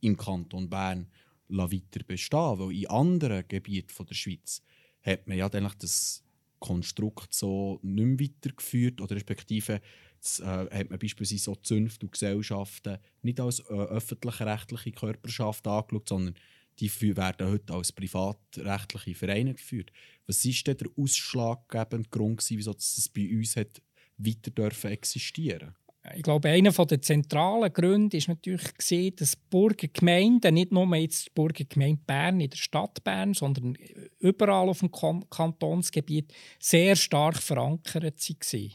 im Kanton Bern weiter bestehen Weil in anderen Gebieten der Schweiz hat man ja eigentlich das Konstrukt so nicht mehr weitergeführt oder respektive das, äh, hat man beispielsweise so Zünfte und Gesellschaften nicht als äh, öffentlich-rechtliche Körperschaft angeschaut, sondern die werden heute als privatrechtliche Vereine geführt. Was ist denn der ausschlaggebende Grund, wieso das bei uns hat weiter dürfen existieren ich glaube, einer der zentralen Gründe ist natürlich dass Burgergemeinden, nicht nur jetzt die Burgergemeinde Bern in der Stadt Bern, sondern überall auf dem Kantonsgebiet sehr stark verankert waren.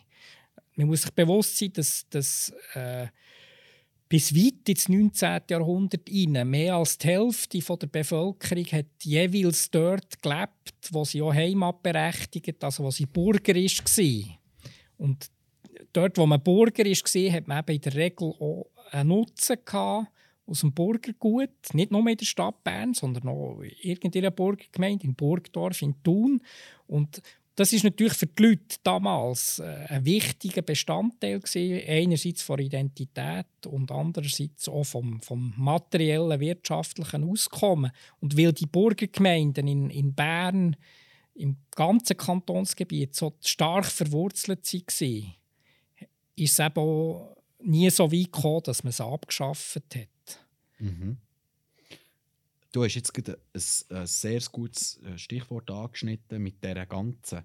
Man muss sich bewusst sein, dass, dass äh, bis weit ins 19. Jahrhundert hinein mehr als die Hälfte der Bevölkerung hat jeweils dort gelebt, wo sie auch Heimat berechtigt, also wo sie Bürger war. Und dort, wo man Bürger war, hat man in der Regel auch einen Nutzen aus dem Burgergut. Nicht nur in der Stadt Bern, sondern auch in irgendeiner Burgergemeinde, in Burgdorf, in Thun. Und das ist natürlich für die Leute damals äh, ein wichtiger Bestandteil gewesen, einerseits von Identität und andererseits auch vom, vom materiellen wirtschaftlichen Auskommen. Und weil die Burgergemeinden in, in Bern im ganzen Kantonsgebiet so stark verwurzelt waren, ist es eben auch nie so weit gekommen, dass man es abgeschafft hat. Mhm. Du hast jetzt gerade ein, ein sehr gutes äh, Stichwort angeschnitten mit dieser ganzen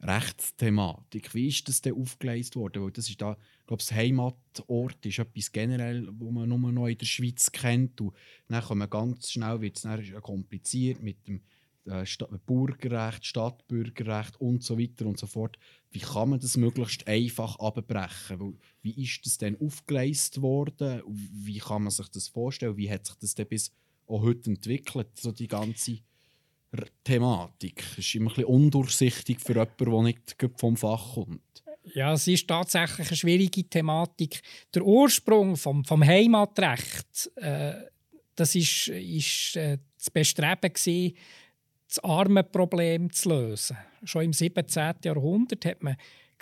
Rechtsthematik. Wie ist das denn aufgeleistet worden? Weil das ist da, ich glaube, das Heimatort ist etwas generell, wo man nur noch in der Schweiz kennt. Und dann kommt ganz schnell, wird es kompliziert mit dem äh, Bürgerrecht, Stadtbürgerrecht und so weiter und so fort. Wie kann man das möglichst einfach abbrechen? Wie ist das denn aufgeleistet worden? Wie kann man sich das vorstellen? Wie hat sich das denn bis heute entwickelt, so die ganze Thematik? Das ist immer ein bisschen undurchsichtig für jemanden, der nicht vom Fach kommt. Ja, es ist tatsächlich eine schwierige Thematik. Der Ursprung vom, vom Heimatrecht, äh, das ist, ist äh, das Bestreben gewesen, das Armenproblem zu lösen. Schon im 17. Jahrhundert hat man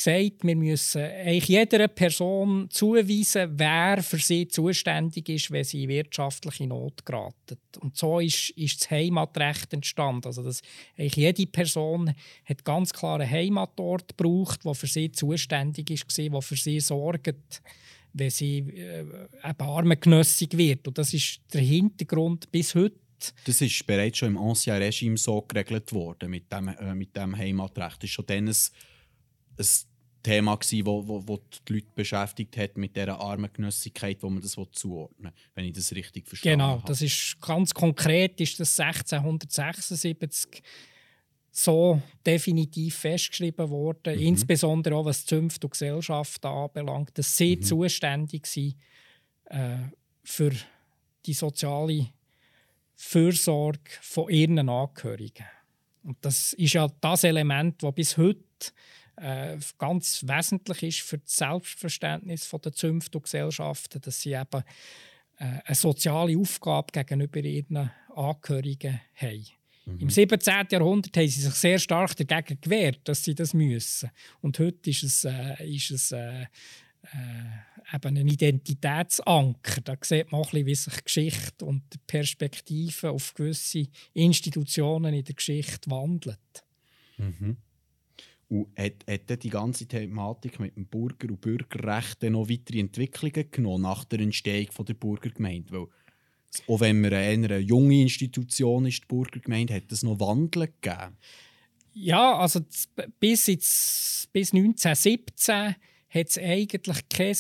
gesagt, wir müssen eigentlich jeder Person zuweisen, wer für sie zuständig ist, wenn sie in wirtschaftliche Not geraten. Und so ist, ist das Heimatrecht entstanden. Also dass eigentlich jede Person hat ganz klar einen Heimatort gebraucht, der für sie zuständig ist, der für sie sorgt, wenn sie äh, eben armengenössig wird. Und das ist der Hintergrund bis heute das ist bereits schon im Ancien Regime so geregelt worden mit dem, äh, mit dem Heimatrecht. Das war schon dann ein, ein Thema, das wo, wo, wo die Leute beschäftigt hat mit dieser Armengenössigkeit, wo man das zuordnen will, wenn ich das richtig verstehe. Genau, habe. das ist ganz konkret ist das 1676 so definitiv festgeschrieben worden, mhm. insbesondere auch was Zünfte und Gesellschaften anbelangt, dass sie mhm. zuständig sind äh, für die soziale Fürsorge von ihren Angehörigen. Und das ist ja das Element, das bis heute äh, ganz wesentlich ist für das Selbstverständnis der Zünfte und Gesellschaften, dass sie eben äh, eine soziale Aufgabe gegenüber ihren Angehörigen haben. Mhm. Im 17. Jahrhundert haben sie sich sehr stark dagegen gewehrt, dass sie das müssen. Und heute ist es, äh, ist es äh, äh, eben ein Identitätsanker. Da sieht man auch ein bisschen, wie sich Geschichte und Perspektive auf gewisse Institutionen in der Geschichte wandelt. Mhm. Und hat, hat die ganze Thematik mit dem Bürger- und Bürgerrecht noch weitere Entwicklungen genommen nach der Entstehung von der Burgergemeinde? Weil Auch wenn man eine junge Institution ist, die Burgergemeinde, hat es noch Wandel gegeben? Ja, also bis, jetzt, bis 1917 hat es eigentlich kein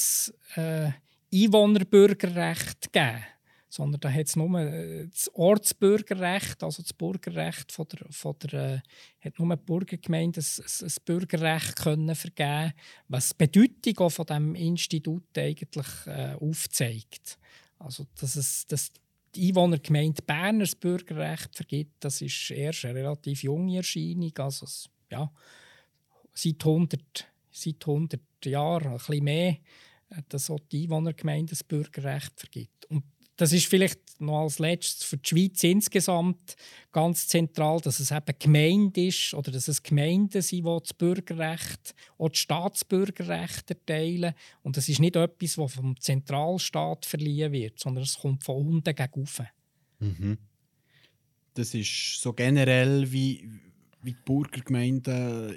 äh, Einwohnerbürgerrecht gegeben sondern da hat es nur äh, das Ortsbürgerrecht, also das Bürgerrecht von der, von der äh, hat nur die Burgergemeinde ein, ein Bürgerrecht können vergeben, was die Bedeutung auch von dem Institut eigentlich äh, aufzeigt. Also dass es dass die Einwohnergemeinde Bern das Bürgerrecht vergibt, das ist erst eine relativ junge Erscheinung, also ja seit 100, seit 100 Jahren, ein bisschen mehr, äh, dass auch die Einwohnergemeinde das Bürgerrecht vergibt. Und das ist vielleicht noch als letztes für die Schweiz insgesamt ganz zentral, dass es eben Gemeinde ist oder dass es Gemeinden sind, die das Bürgerrecht oder das Staatsbürgerrecht erteilen. Und das ist nicht etwas, das vom Zentralstaat verliehen wird, sondern es kommt von unten gegen oben. Mhm. Das ist so generell wie, wie die Burgergemeinden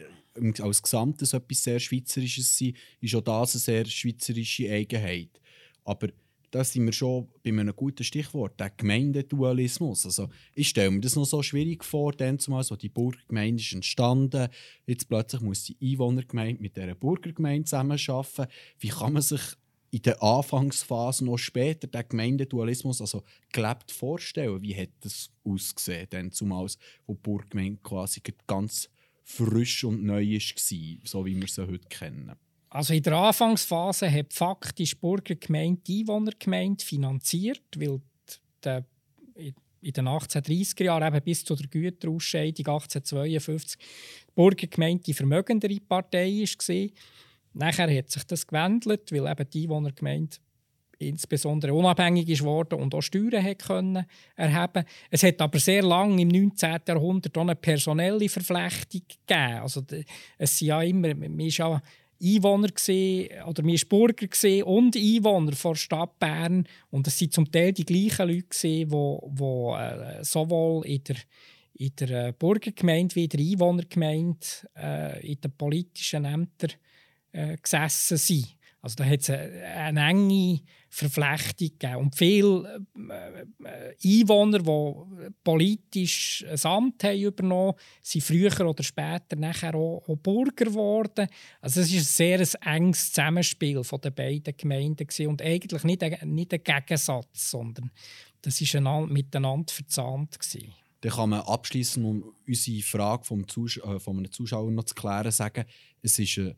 als Gesamtes etwas sehr Schweizerisches sind, ist auch das eine sehr schweizerische Eigenheit. Aber da sind wir schon bei einem guten Stichwort, der Gemeindedualismus. Also, ich stelle mir das noch so schwierig vor, dann zumal so die Burgergemeinde ist entstanden, jetzt plötzlich muss die Einwohnergemeinde mit dieser Burgergemeinde zusammenarbeiten. Wie kann man sich in der Anfangsphase noch später den Gemeindedualismus also gelebt vorstellen? Wie hat das ausgesehen, dann zumal wo die Burgergemeinde quasi ganz frisch und neu war, so wie wir sie heute kennen? Also in der Anfangsphase hat faktisch die Burgergemeinde die Einwohnergemeinde finanziert, weil die, in den 1830er Jahren eben bis zu der Güterausscheidung 1852 die Burgergemeinde die vermögendere Partei war. Nachher hat sich das gewandelt, weil eben die Einwohnergemeinde insbesondere unabhängig ist und auch Steuern hat können erheben. Es hat aber sehr lange im 19. Jahrhundert auch eine personelle Verflechtung gegeben. Also es sind ja immer, man ist ja Einwohner gesehen oder mir Burger gesehen und Einwohner der Stadt Bern und es sind zum Teil die gleichen Leute gesehen, wo, wo äh, sowohl in der in der äh, Burgergemeinde wie in der Einwohnergemeinde äh, in den politischen Ämtern äh, gesessen sind. Also da hat es eine, eine enge Verflechtung gegeben. Und viele äh, Einwohner, die politisch ein Amt haben übernommen haben, sind früher oder später nachher auch, auch Bürger geworden. Also es ist ein sehr enges Zusammenspiel von den beiden Gemeinden gewesen. und eigentlich nicht ein, nicht ein Gegensatz, sondern das war miteinander verzahnt. Gewesen. Dann kann man abschließend, um unsere Frage vom Zusch äh, von einem Zuschauer noch zu klären, sagen, es ist eine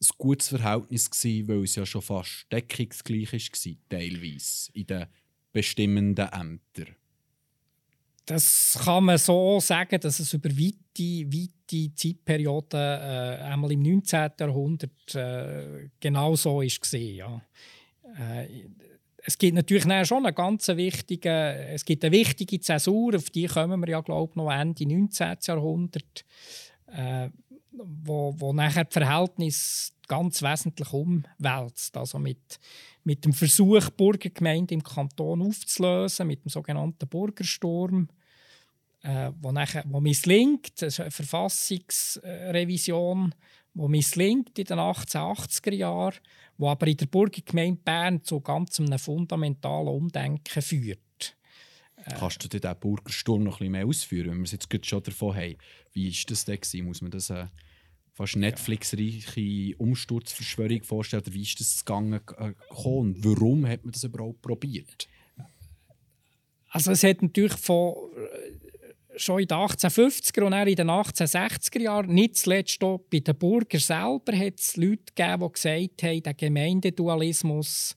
ein gutes Verhältnis gewesen, weil es ja schon fast deckungsgleich war, teilweise in den bestimmenden Ämtern. Das kann man so sagen, dass es über weite, weite Zeitperioden äh, einmal im 19. Jahrhundert äh, genau so ist ja. Äh, es gibt natürlich schon eine ganz wichtige, es gibt eine wichtige Zäsur, auf die kommen wir ja glaube ich noch Ende 19. Jahrhundert. Äh, wo, wo nachher das Verhältnis ganz wesentlich umwälzt. Also mit, mit dem Versuch, Burgergemeinde im Kanton aufzulösen, mit dem sogenannten Burgersturm, äh, wo, nachher, wo misslingt, eine Verfassungsrevision, wo misslingt in den 1880er Jahren, wo aber in der Burgergemeinde Bern zu ganz einem fundamentalen Umdenken führt. Kannst du diesen Burgersturm noch ein bisschen mehr ausführen, wenn wir es jetzt schon davon haben? Wie war das denn? Muss man das äh, fast Netflix-reiche Umsturzverschwörung vorstellen? Oder wie ist das gegangen äh, gekommen? Warum hat man das überhaupt probiert? Also es hat natürlich von äh, schon in den 1850er und dann in den 1860er Jahren, nicht zuletzt auch bei den Bürgern selber, hat es Leute gegeben, die gesagt haben, der Gemeindedualismus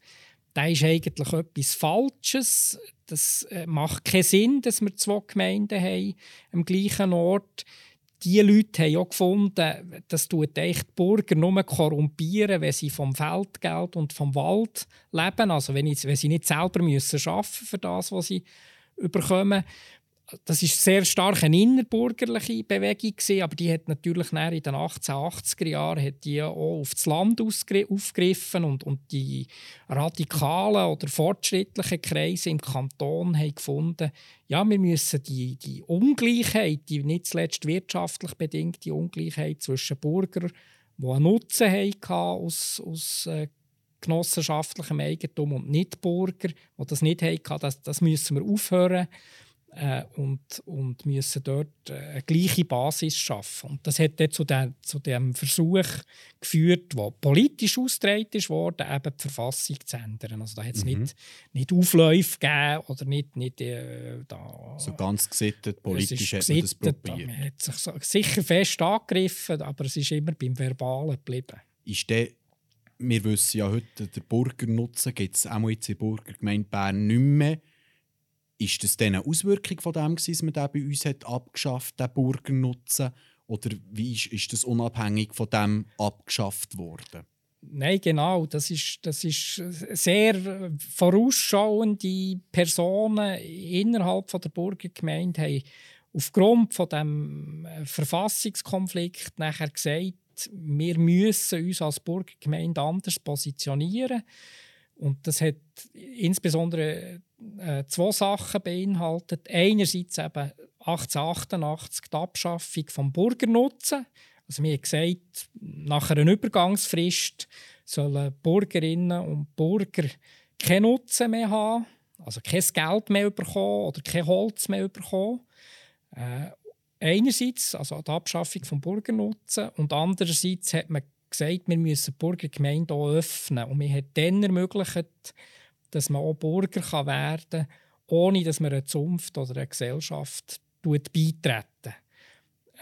da ist eigentlich etwas Falsches. Das äh, macht keinen Sinn, dass wir zwei Gemeinden haben am gleichen Ort. Die Leute haben auch gefunden, das tut echt die Bürger nur korrumpieren, wenn sie vom Feldgeld und vom Wald leben. Also wenn, wenn sie nicht selber müssen arbeiten für das, was sie bekommen das ist sehr stark eine innerbürgerliche Bewegung gewesen, aber die hat natürlich in den 1880er Jahren hat die auch auf das Land aufgegriffen und, und die radikalen oder fortschrittlichen Kreise im Kanton haben gefunden, ja, wir müssen die, die Ungleichheit, die nicht zuletzt wirtschaftlich bedingte Ungleichheit zwischen Bürgern, die einen Nutzen hatten aus, aus äh, genossenschaftlichem Eigentum und nicht Bürger, die das nicht hatten, das, das müssen wir aufhören äh, und, und müssen dort äh, eine gleiche Basis schaffen. Und das hat dann zu, dem, zu dem Versuch geführt, der politisch ausgetragen wurde, eben die Verfassung zu ändern. Also da hat es mhm. nicht, nicht Aufläufe gegeben oder nicht, nicht äh, da... So ganz gesittet, politisch hat man das probiert. Man hat sich so, sicher fest angegriffen, aber es ist immer beim Verbalen geblieben. Ist der wir wissen ja heute, der Burgernutzen gibt es auch jetzt in der Burgergemeinde Bern nicht mehr. Ist das dann eine Auswirkung von dem, dass man den bei uns hat abgeschafft hat, den Burgernutzen? Oder wie ist, ist das unabhängig von dem abgeschafft worden? Nein, genau. Das ist, das ist sehr vorausschauende Personen innerhalb von der Burgergemeinde haben aufgrund von dem Verfassungskonflikt nachher gesagt, wir müssen uns als Burgergemeinde anders positionieren. Und das hat insbesondere äh, zwei Sachen beinhaltet. Einerseits eben 1888 die Abschaffung des Bürgernutzen. Also wir haben gesagt, nach einer Übergangsfrist sollen Bürgerinnen und Bürger keinen Nutzen mehr haben, also kein Geld mehr bekommen oder kein Holz mehr bekommen. Äh, einerseits, also die Abschaffung des Bürgernutzen, und andererseits hat man gesagt, wir müssen die Bürgergemeinde auch öffnen. Und man hat dann ermöglicht, dass man auch Bürger kann werden kann, ohne dass man eine Zunft oder eine Gesellschaft beitreten.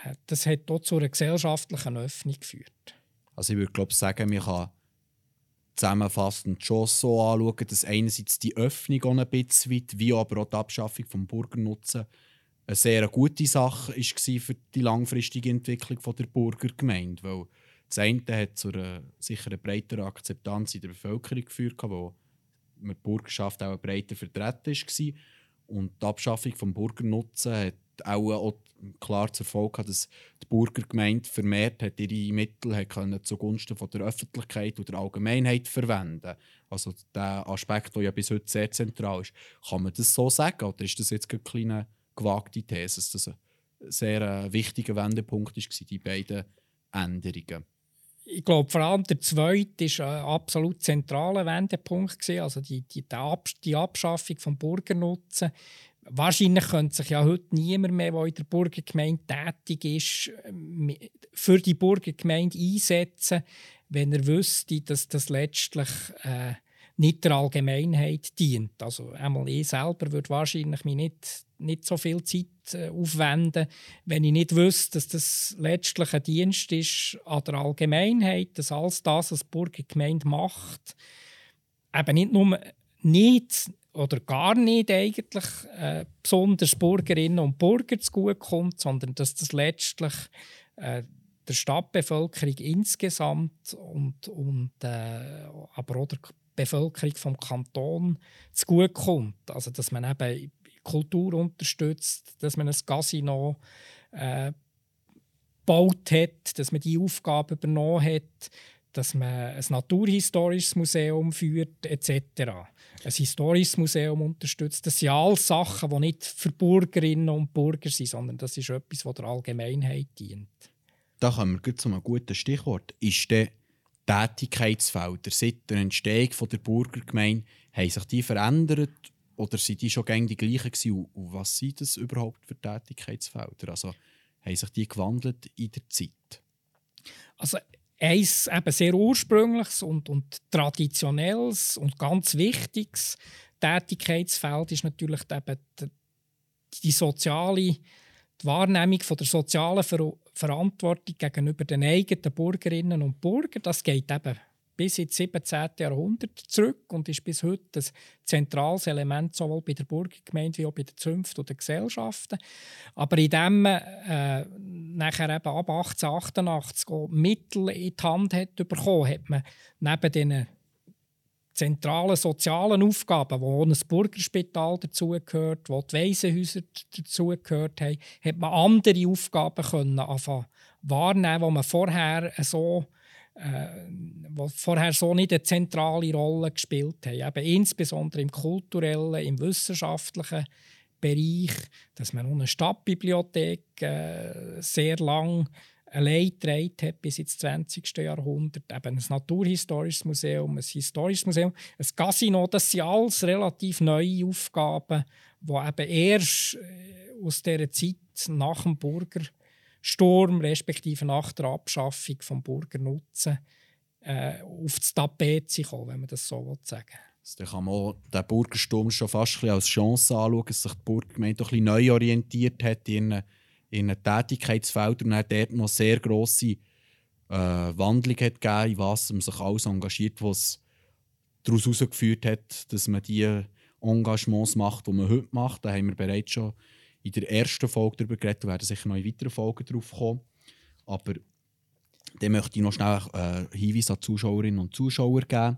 Äh, das hat auch zu einer gesellschaftlichen Öffnung geführt. Also ich würde glaube sagen, man kann zusammenfassend schon so anschauen, dass einerseits die Öffnung auch ein bisschen weit, wie aber auch die Abschaffung des Bürgernutzen eine sehr gute Sache war für die langfristige Entwicklung der Burgergemeinde. Weil das eine hat zu einer sicher breiteren Akzeptanz in der Bevölkerung geführt, wo die Bürgerschaft auch breiter vertreten war. Und die Abschaffung des Bürgernutzen hat auch, auch klar zur Folge gehabt, dass die Burgergemeinde vermehrt hat ihre Mittel hat können zugunsten von der Öffentlichkeit und der Allgemeinheit verwenden Also der Aspekt, der ja bis heute sehr zentral ist. Kann man das so sagen oder ist das jetzt eine kleine gewagte These, dass das ein sehr äh, wichtiger Wendepunkt war, die beiden Änderungen? Ich glaube, vor allem der zweite war ein absolut zentraler Wendepunkt. Also die, die, die Abschaffung des Bürgernutzen. Wahrscheinlich könnte sich ja heute niemand mehr, der in der Burgergemeinde tätig ist, für die Burgergemeinde einsetzen, wenn er wüsste, dass das letztlich äh, nicht der Allgemeinheit dient. Also einmal ich selber würde wahrscheinlich mich nicht, nicht so viel Zeit äh, aufwenden, wenn ich nicht wüsste, dass das letztlich ein Dienst ist an der Allgemeinheit, dass alles das, was die Burgergemeinde macht, eben nicht nur nicht oder gar nicht eigentlich äh, besonders Bürgerinnen und Bürger zugutekommt, sondern dass das letztlich äh, der Stadtbevölkerung insgesamt und, und äh, aber auch der Bevölkerung vom Kanton zugutekommt. Also, dass man eben Kultur unterstützt, dass man ein Casino äh, gebaut hat, dass man die Aufgabe übernommen hat, dass man ein naturhistorisches Museum führt, etc. Ein historisches Museum unterstützt. Das sind alles Sachen, die nicht für Bürgerinnen und Bürger sind, sondern das ist etwas, das der Allgemeinheit dient. Da kommen wir zu einem guten Stichwort. Ist der Tätigkeitsfelder seit der Entstehung der Burgergemeinde, haben sich die verändert oder sind die schon gängig die gleichen? Und was sind das überhaupt für Tätigkeitsfelder? Also haben sich die gewandelt in der Zeit? Also eins eben sehr ursprüngliches und, und traditionelles und ganz wichtiges Tätigkeitsfeld ist natürlich eben die, die soziale die Wahrnehmung von der sozialen Ver Verantwortung gegenüber den eigenen Bürgerinnen und Bürgern, das geht eben bis ins 17. Jahrhundert zurück und ist bis heute ein zentrales Element sowohl bei der Burgergemeinde wie auch bei den Zünften den Gesellschaften. Aber indem man äh, nachher eben ab 1888 Mittel in die Hand hat bekommen, hat man neben diesen zentralen sozialen Aufgaben, wo ein Bürgerspital dazugehört, wo die Waisenhäuser dazugehört haben, hat man andere Aufgaben können wahrnehmen, die man vorher so äh, wo vorher so nicht eine zentrale Rolle gespielt haben. Eben insbesondere im kulturellen, im wissenschaftlichen Bereich, dass man eine Stadtbibliothek äh, sehr lang allein getragen hat bis ins 20. Jahrhundert. Eben ein naturhistorisches Museum, ein historisches Museum, ein Casino, das sind alles relativ neue Aufgaben, die eben erst äh, aus dieser Zeit nach dem Burgersturm, respektive nach der Abschaffung des Burgernutzen, äh, auf das Tapet kommen, wenn man das so sagen will. Also, da kann man den Burgersturm schon fast als Chance anschauen, dass sich die Burgergemeinde ein neu orientiert hat in in einem Tätigkeitsfeld und dann dort noch sehr grosse äh, Wandlung hat gegeben, in was man sich alles engagiert, was daraus herausgeführt hat, dass man die Engagements macht, die man heute macht. Da haben wir bereits schon in der ersten Folge darüber geredet und werden sicher noch in weiteren Folgen darauf kommen. Aber dann möchte ich noch schnell einen äh, Hinweis an Zuschauerinnen und Zuschauer geben.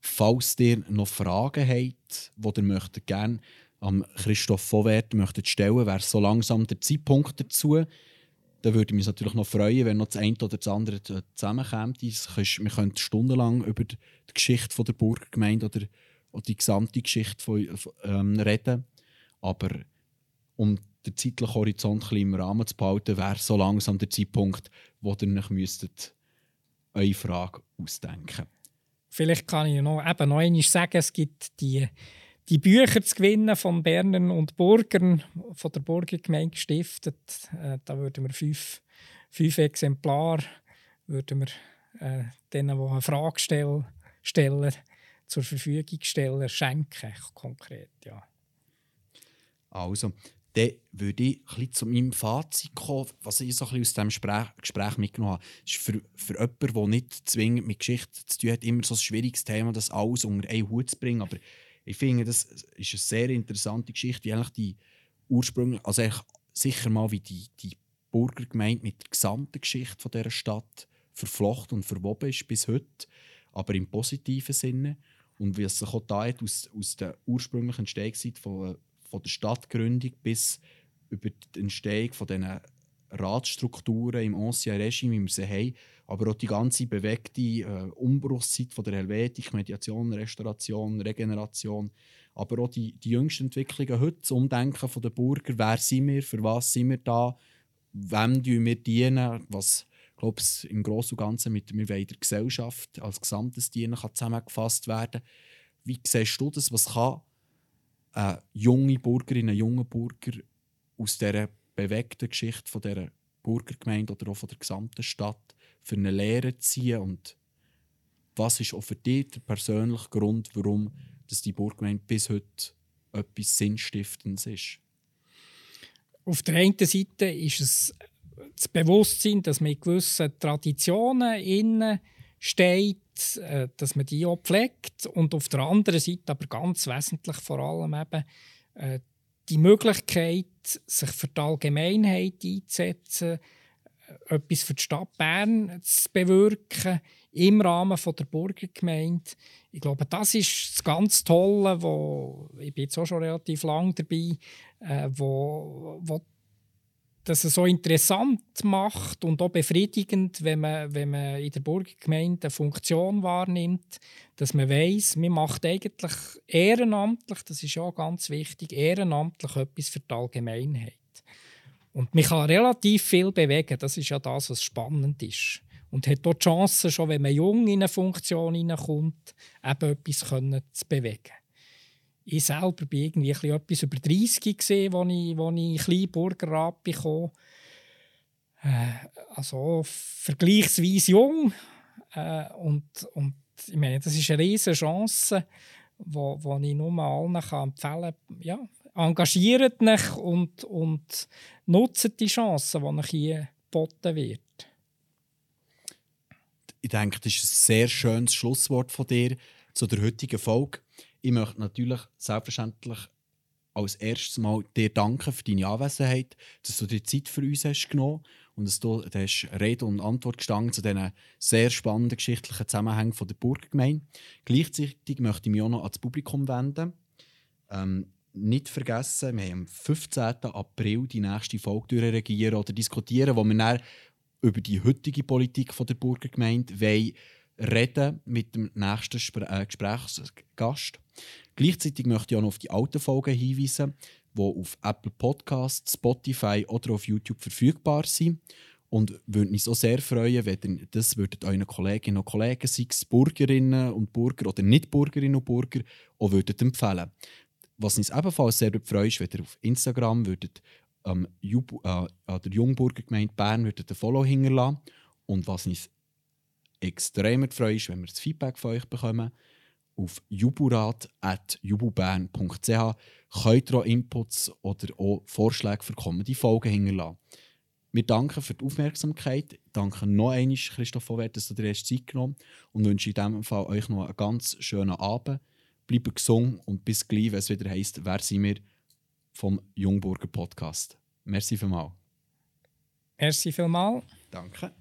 Falls ihr noch Fragen habt, die ihr möchtet gerne am Christoph Vorwert möchtet stellen, wäre so langsam der Zeitpunkt dazu. Dann würde ich mich natürlich noch freuen, wenn noch das eine oder das andere zusammenkommt. Wir könnten stundenlang über die Geschichte der Burgergemeinde oder, die gesamte Geschichte von, ähm, reden. Aber um den zeitlichen Horizont im Rahmen zu behalten, wäre so langsam der Zeitpunkt, wo ihr euch müsstet eure Frage ausdenken Vielleicht kann ich noch, eben noch einmal sagen, es gibt die die Bücher zu gewinnen von Bernern und Burgern, von der Burgergemeinde gestiftet. Äh, da würden wir fünf, fünf Exemplare würden wir, äh, denen, die eine Frage stellen, stellen, zur Verfügung stellen, schenken, konkret. Ja. Also, dann würde ich ein zu meinem Fazit kommen, was ich so ein aus diesem Gespräch, Gespräch mitgenommen habe. ist für, für jemanden, der nicht zwingend mit Geschichte zu tun hat, immer so ein schwieriges Thema, das alles unter einen Hut zu bringen. Aber ich finde, das ist eine sehr interessante Geschichte, wie eigentlich die Ursprünge, also sicher mal wie die, die Burgergemeinde mit der gesamten Geschichte von dieser Stadt verflochten und verwoben ist bis heute, aber im positiven Sinne. Und wie es sich auch da hat, aus, aus der ursprünglichen Entstehungszeit von, von der Stadtgründung bis über die Entstehung von diesen Ratsstrukturen im Ancien Regime, wie wir sie haben, aber auch die ganze bewegte äh, Umbruchszeit von der Helvetik, Mediation, Restauration, Regeneration, aber auch die, die jüngsten Entwicklungen heute, das Umdenken der Bürger, wer sind wir, für was sind wir da, wem dienen wir dienen, was glaube ich, im Großen und Ganzen mit wir der Gesellschaft als gesamtes Dienen kann zusammengefasst werden. Wie siehst du das? Was kann eine junge Bürgerin, ein junger Bürger aus dieser bewegten Geschichte von dieser Burgergemeinde oder auch von der gesamten Stadt für eine Lehre ziehen und was ist auch für dich der persönliche Grund, warum dass die Burggemeinde bis heute etwas Sinnstiftendes ist? Auf der einen Seite ist es das Bewusstsein, dass man in gewissen Traditionen innen steht, äh, dass man die auch pflegt und auf der anderen Seite aber ganz wesentlich vor allem eben äh, die Möglichkeit, sich für die Allgemeinheit einzusetzen, etwas für die Stadt Bern zu bewirken im Rahmen der Burgergemeinde. Ich glaube, das ist das ganz Tolle, wo ich bin jetzt auch schon relativ lange dabei, äh, wo, wo das so interessant macht und auch befriedigend, wenn man, wenn man in der Burgergemeinde eine Funktion wahrnimmt, dass man weiß, man macht eigentlich ehrenamtlich, das ist ja ganz wichtig, ehrenamtlich etwas für die Allgemeinheit. Und man kann relativ viel bewegen, das ist ja das, was spannend ist. Und hat auch die Chance, schon wenn man jung in eine Funktion hineinkommt, eben etwas zu bewegen ich selber bin irgendwie etwas über 30 gesehen, als ich, als ich kleinen Burgerrat bekam. Äh, also vergleichsweise jung. Äh, und, und ich meine, das ist eine riesige Chance, wo ich nur allen kann empfehlen kann. Ja, engagiert euch und, und nutzt die Chance, die euch hier geboten wird. Ich denke, das ist ein sehr schönes Schlusswort von dir zu der heutigen Folge. Ich möchte natürlich selbstverständlich als erstes mal dir danken für deine Anwesenheit, dass du dir Zeit für uns hast genommen und dass du, hast Rede und Antwort gestanden zu diesen sehr spannenden geschichtlichen Zusammenhängen von der Burggemeinde. Gleichzeitig möchte ich mich auch noch ans Publikum wenden. Ähm, nicht vergessen, wir haben am 15. April die nächste Folge regieren oder diskutieren, wo wir dann über die heutige Politik von der Burgergemeinde wollen reden mit dem nächsten Spr äh, Gesprächsgast. Gleichzeitig möchte ich auch noch auf die alten Folgen hinweisen. die auf Apple Podcasts, Spotify oder auf YouTube verfügbar sind. Und würde mich so sehr freuen, wenn ihr das euren Kolleginnen und Kollegen, sei es Bürgerinnen und Bürger oder Nicht-Bürgerinnen und Bürger, auch würdet empfehlen. Was uns ebenfalls sehr freut, ist, wenn ihr auf Instagram würdet, ähm, Jub äh, der Jungburger Gemeinde Bern würdet ein Follow hinterlassen. Und was uns extrem freut, ist, wenn wir das Feedback von euch bekommen auf juburat.jububern.ch könnt ihr auch Inputs oder auch Vorschläge für kommende Folgen hinterlassen. Wir danken für die Aufmerksamkeit. Danke noch einmal, Christoph Vorwert, dass du dir erst Zeit genommen und wünsche in diesem Fall euch noch einen ganz schönen Abend. Bleibt gesund und bis gleich, wenn es wieder heisst, wer sind wir vom Jungburger Podcast. Merci vielmals. Merci vielmals. Danke.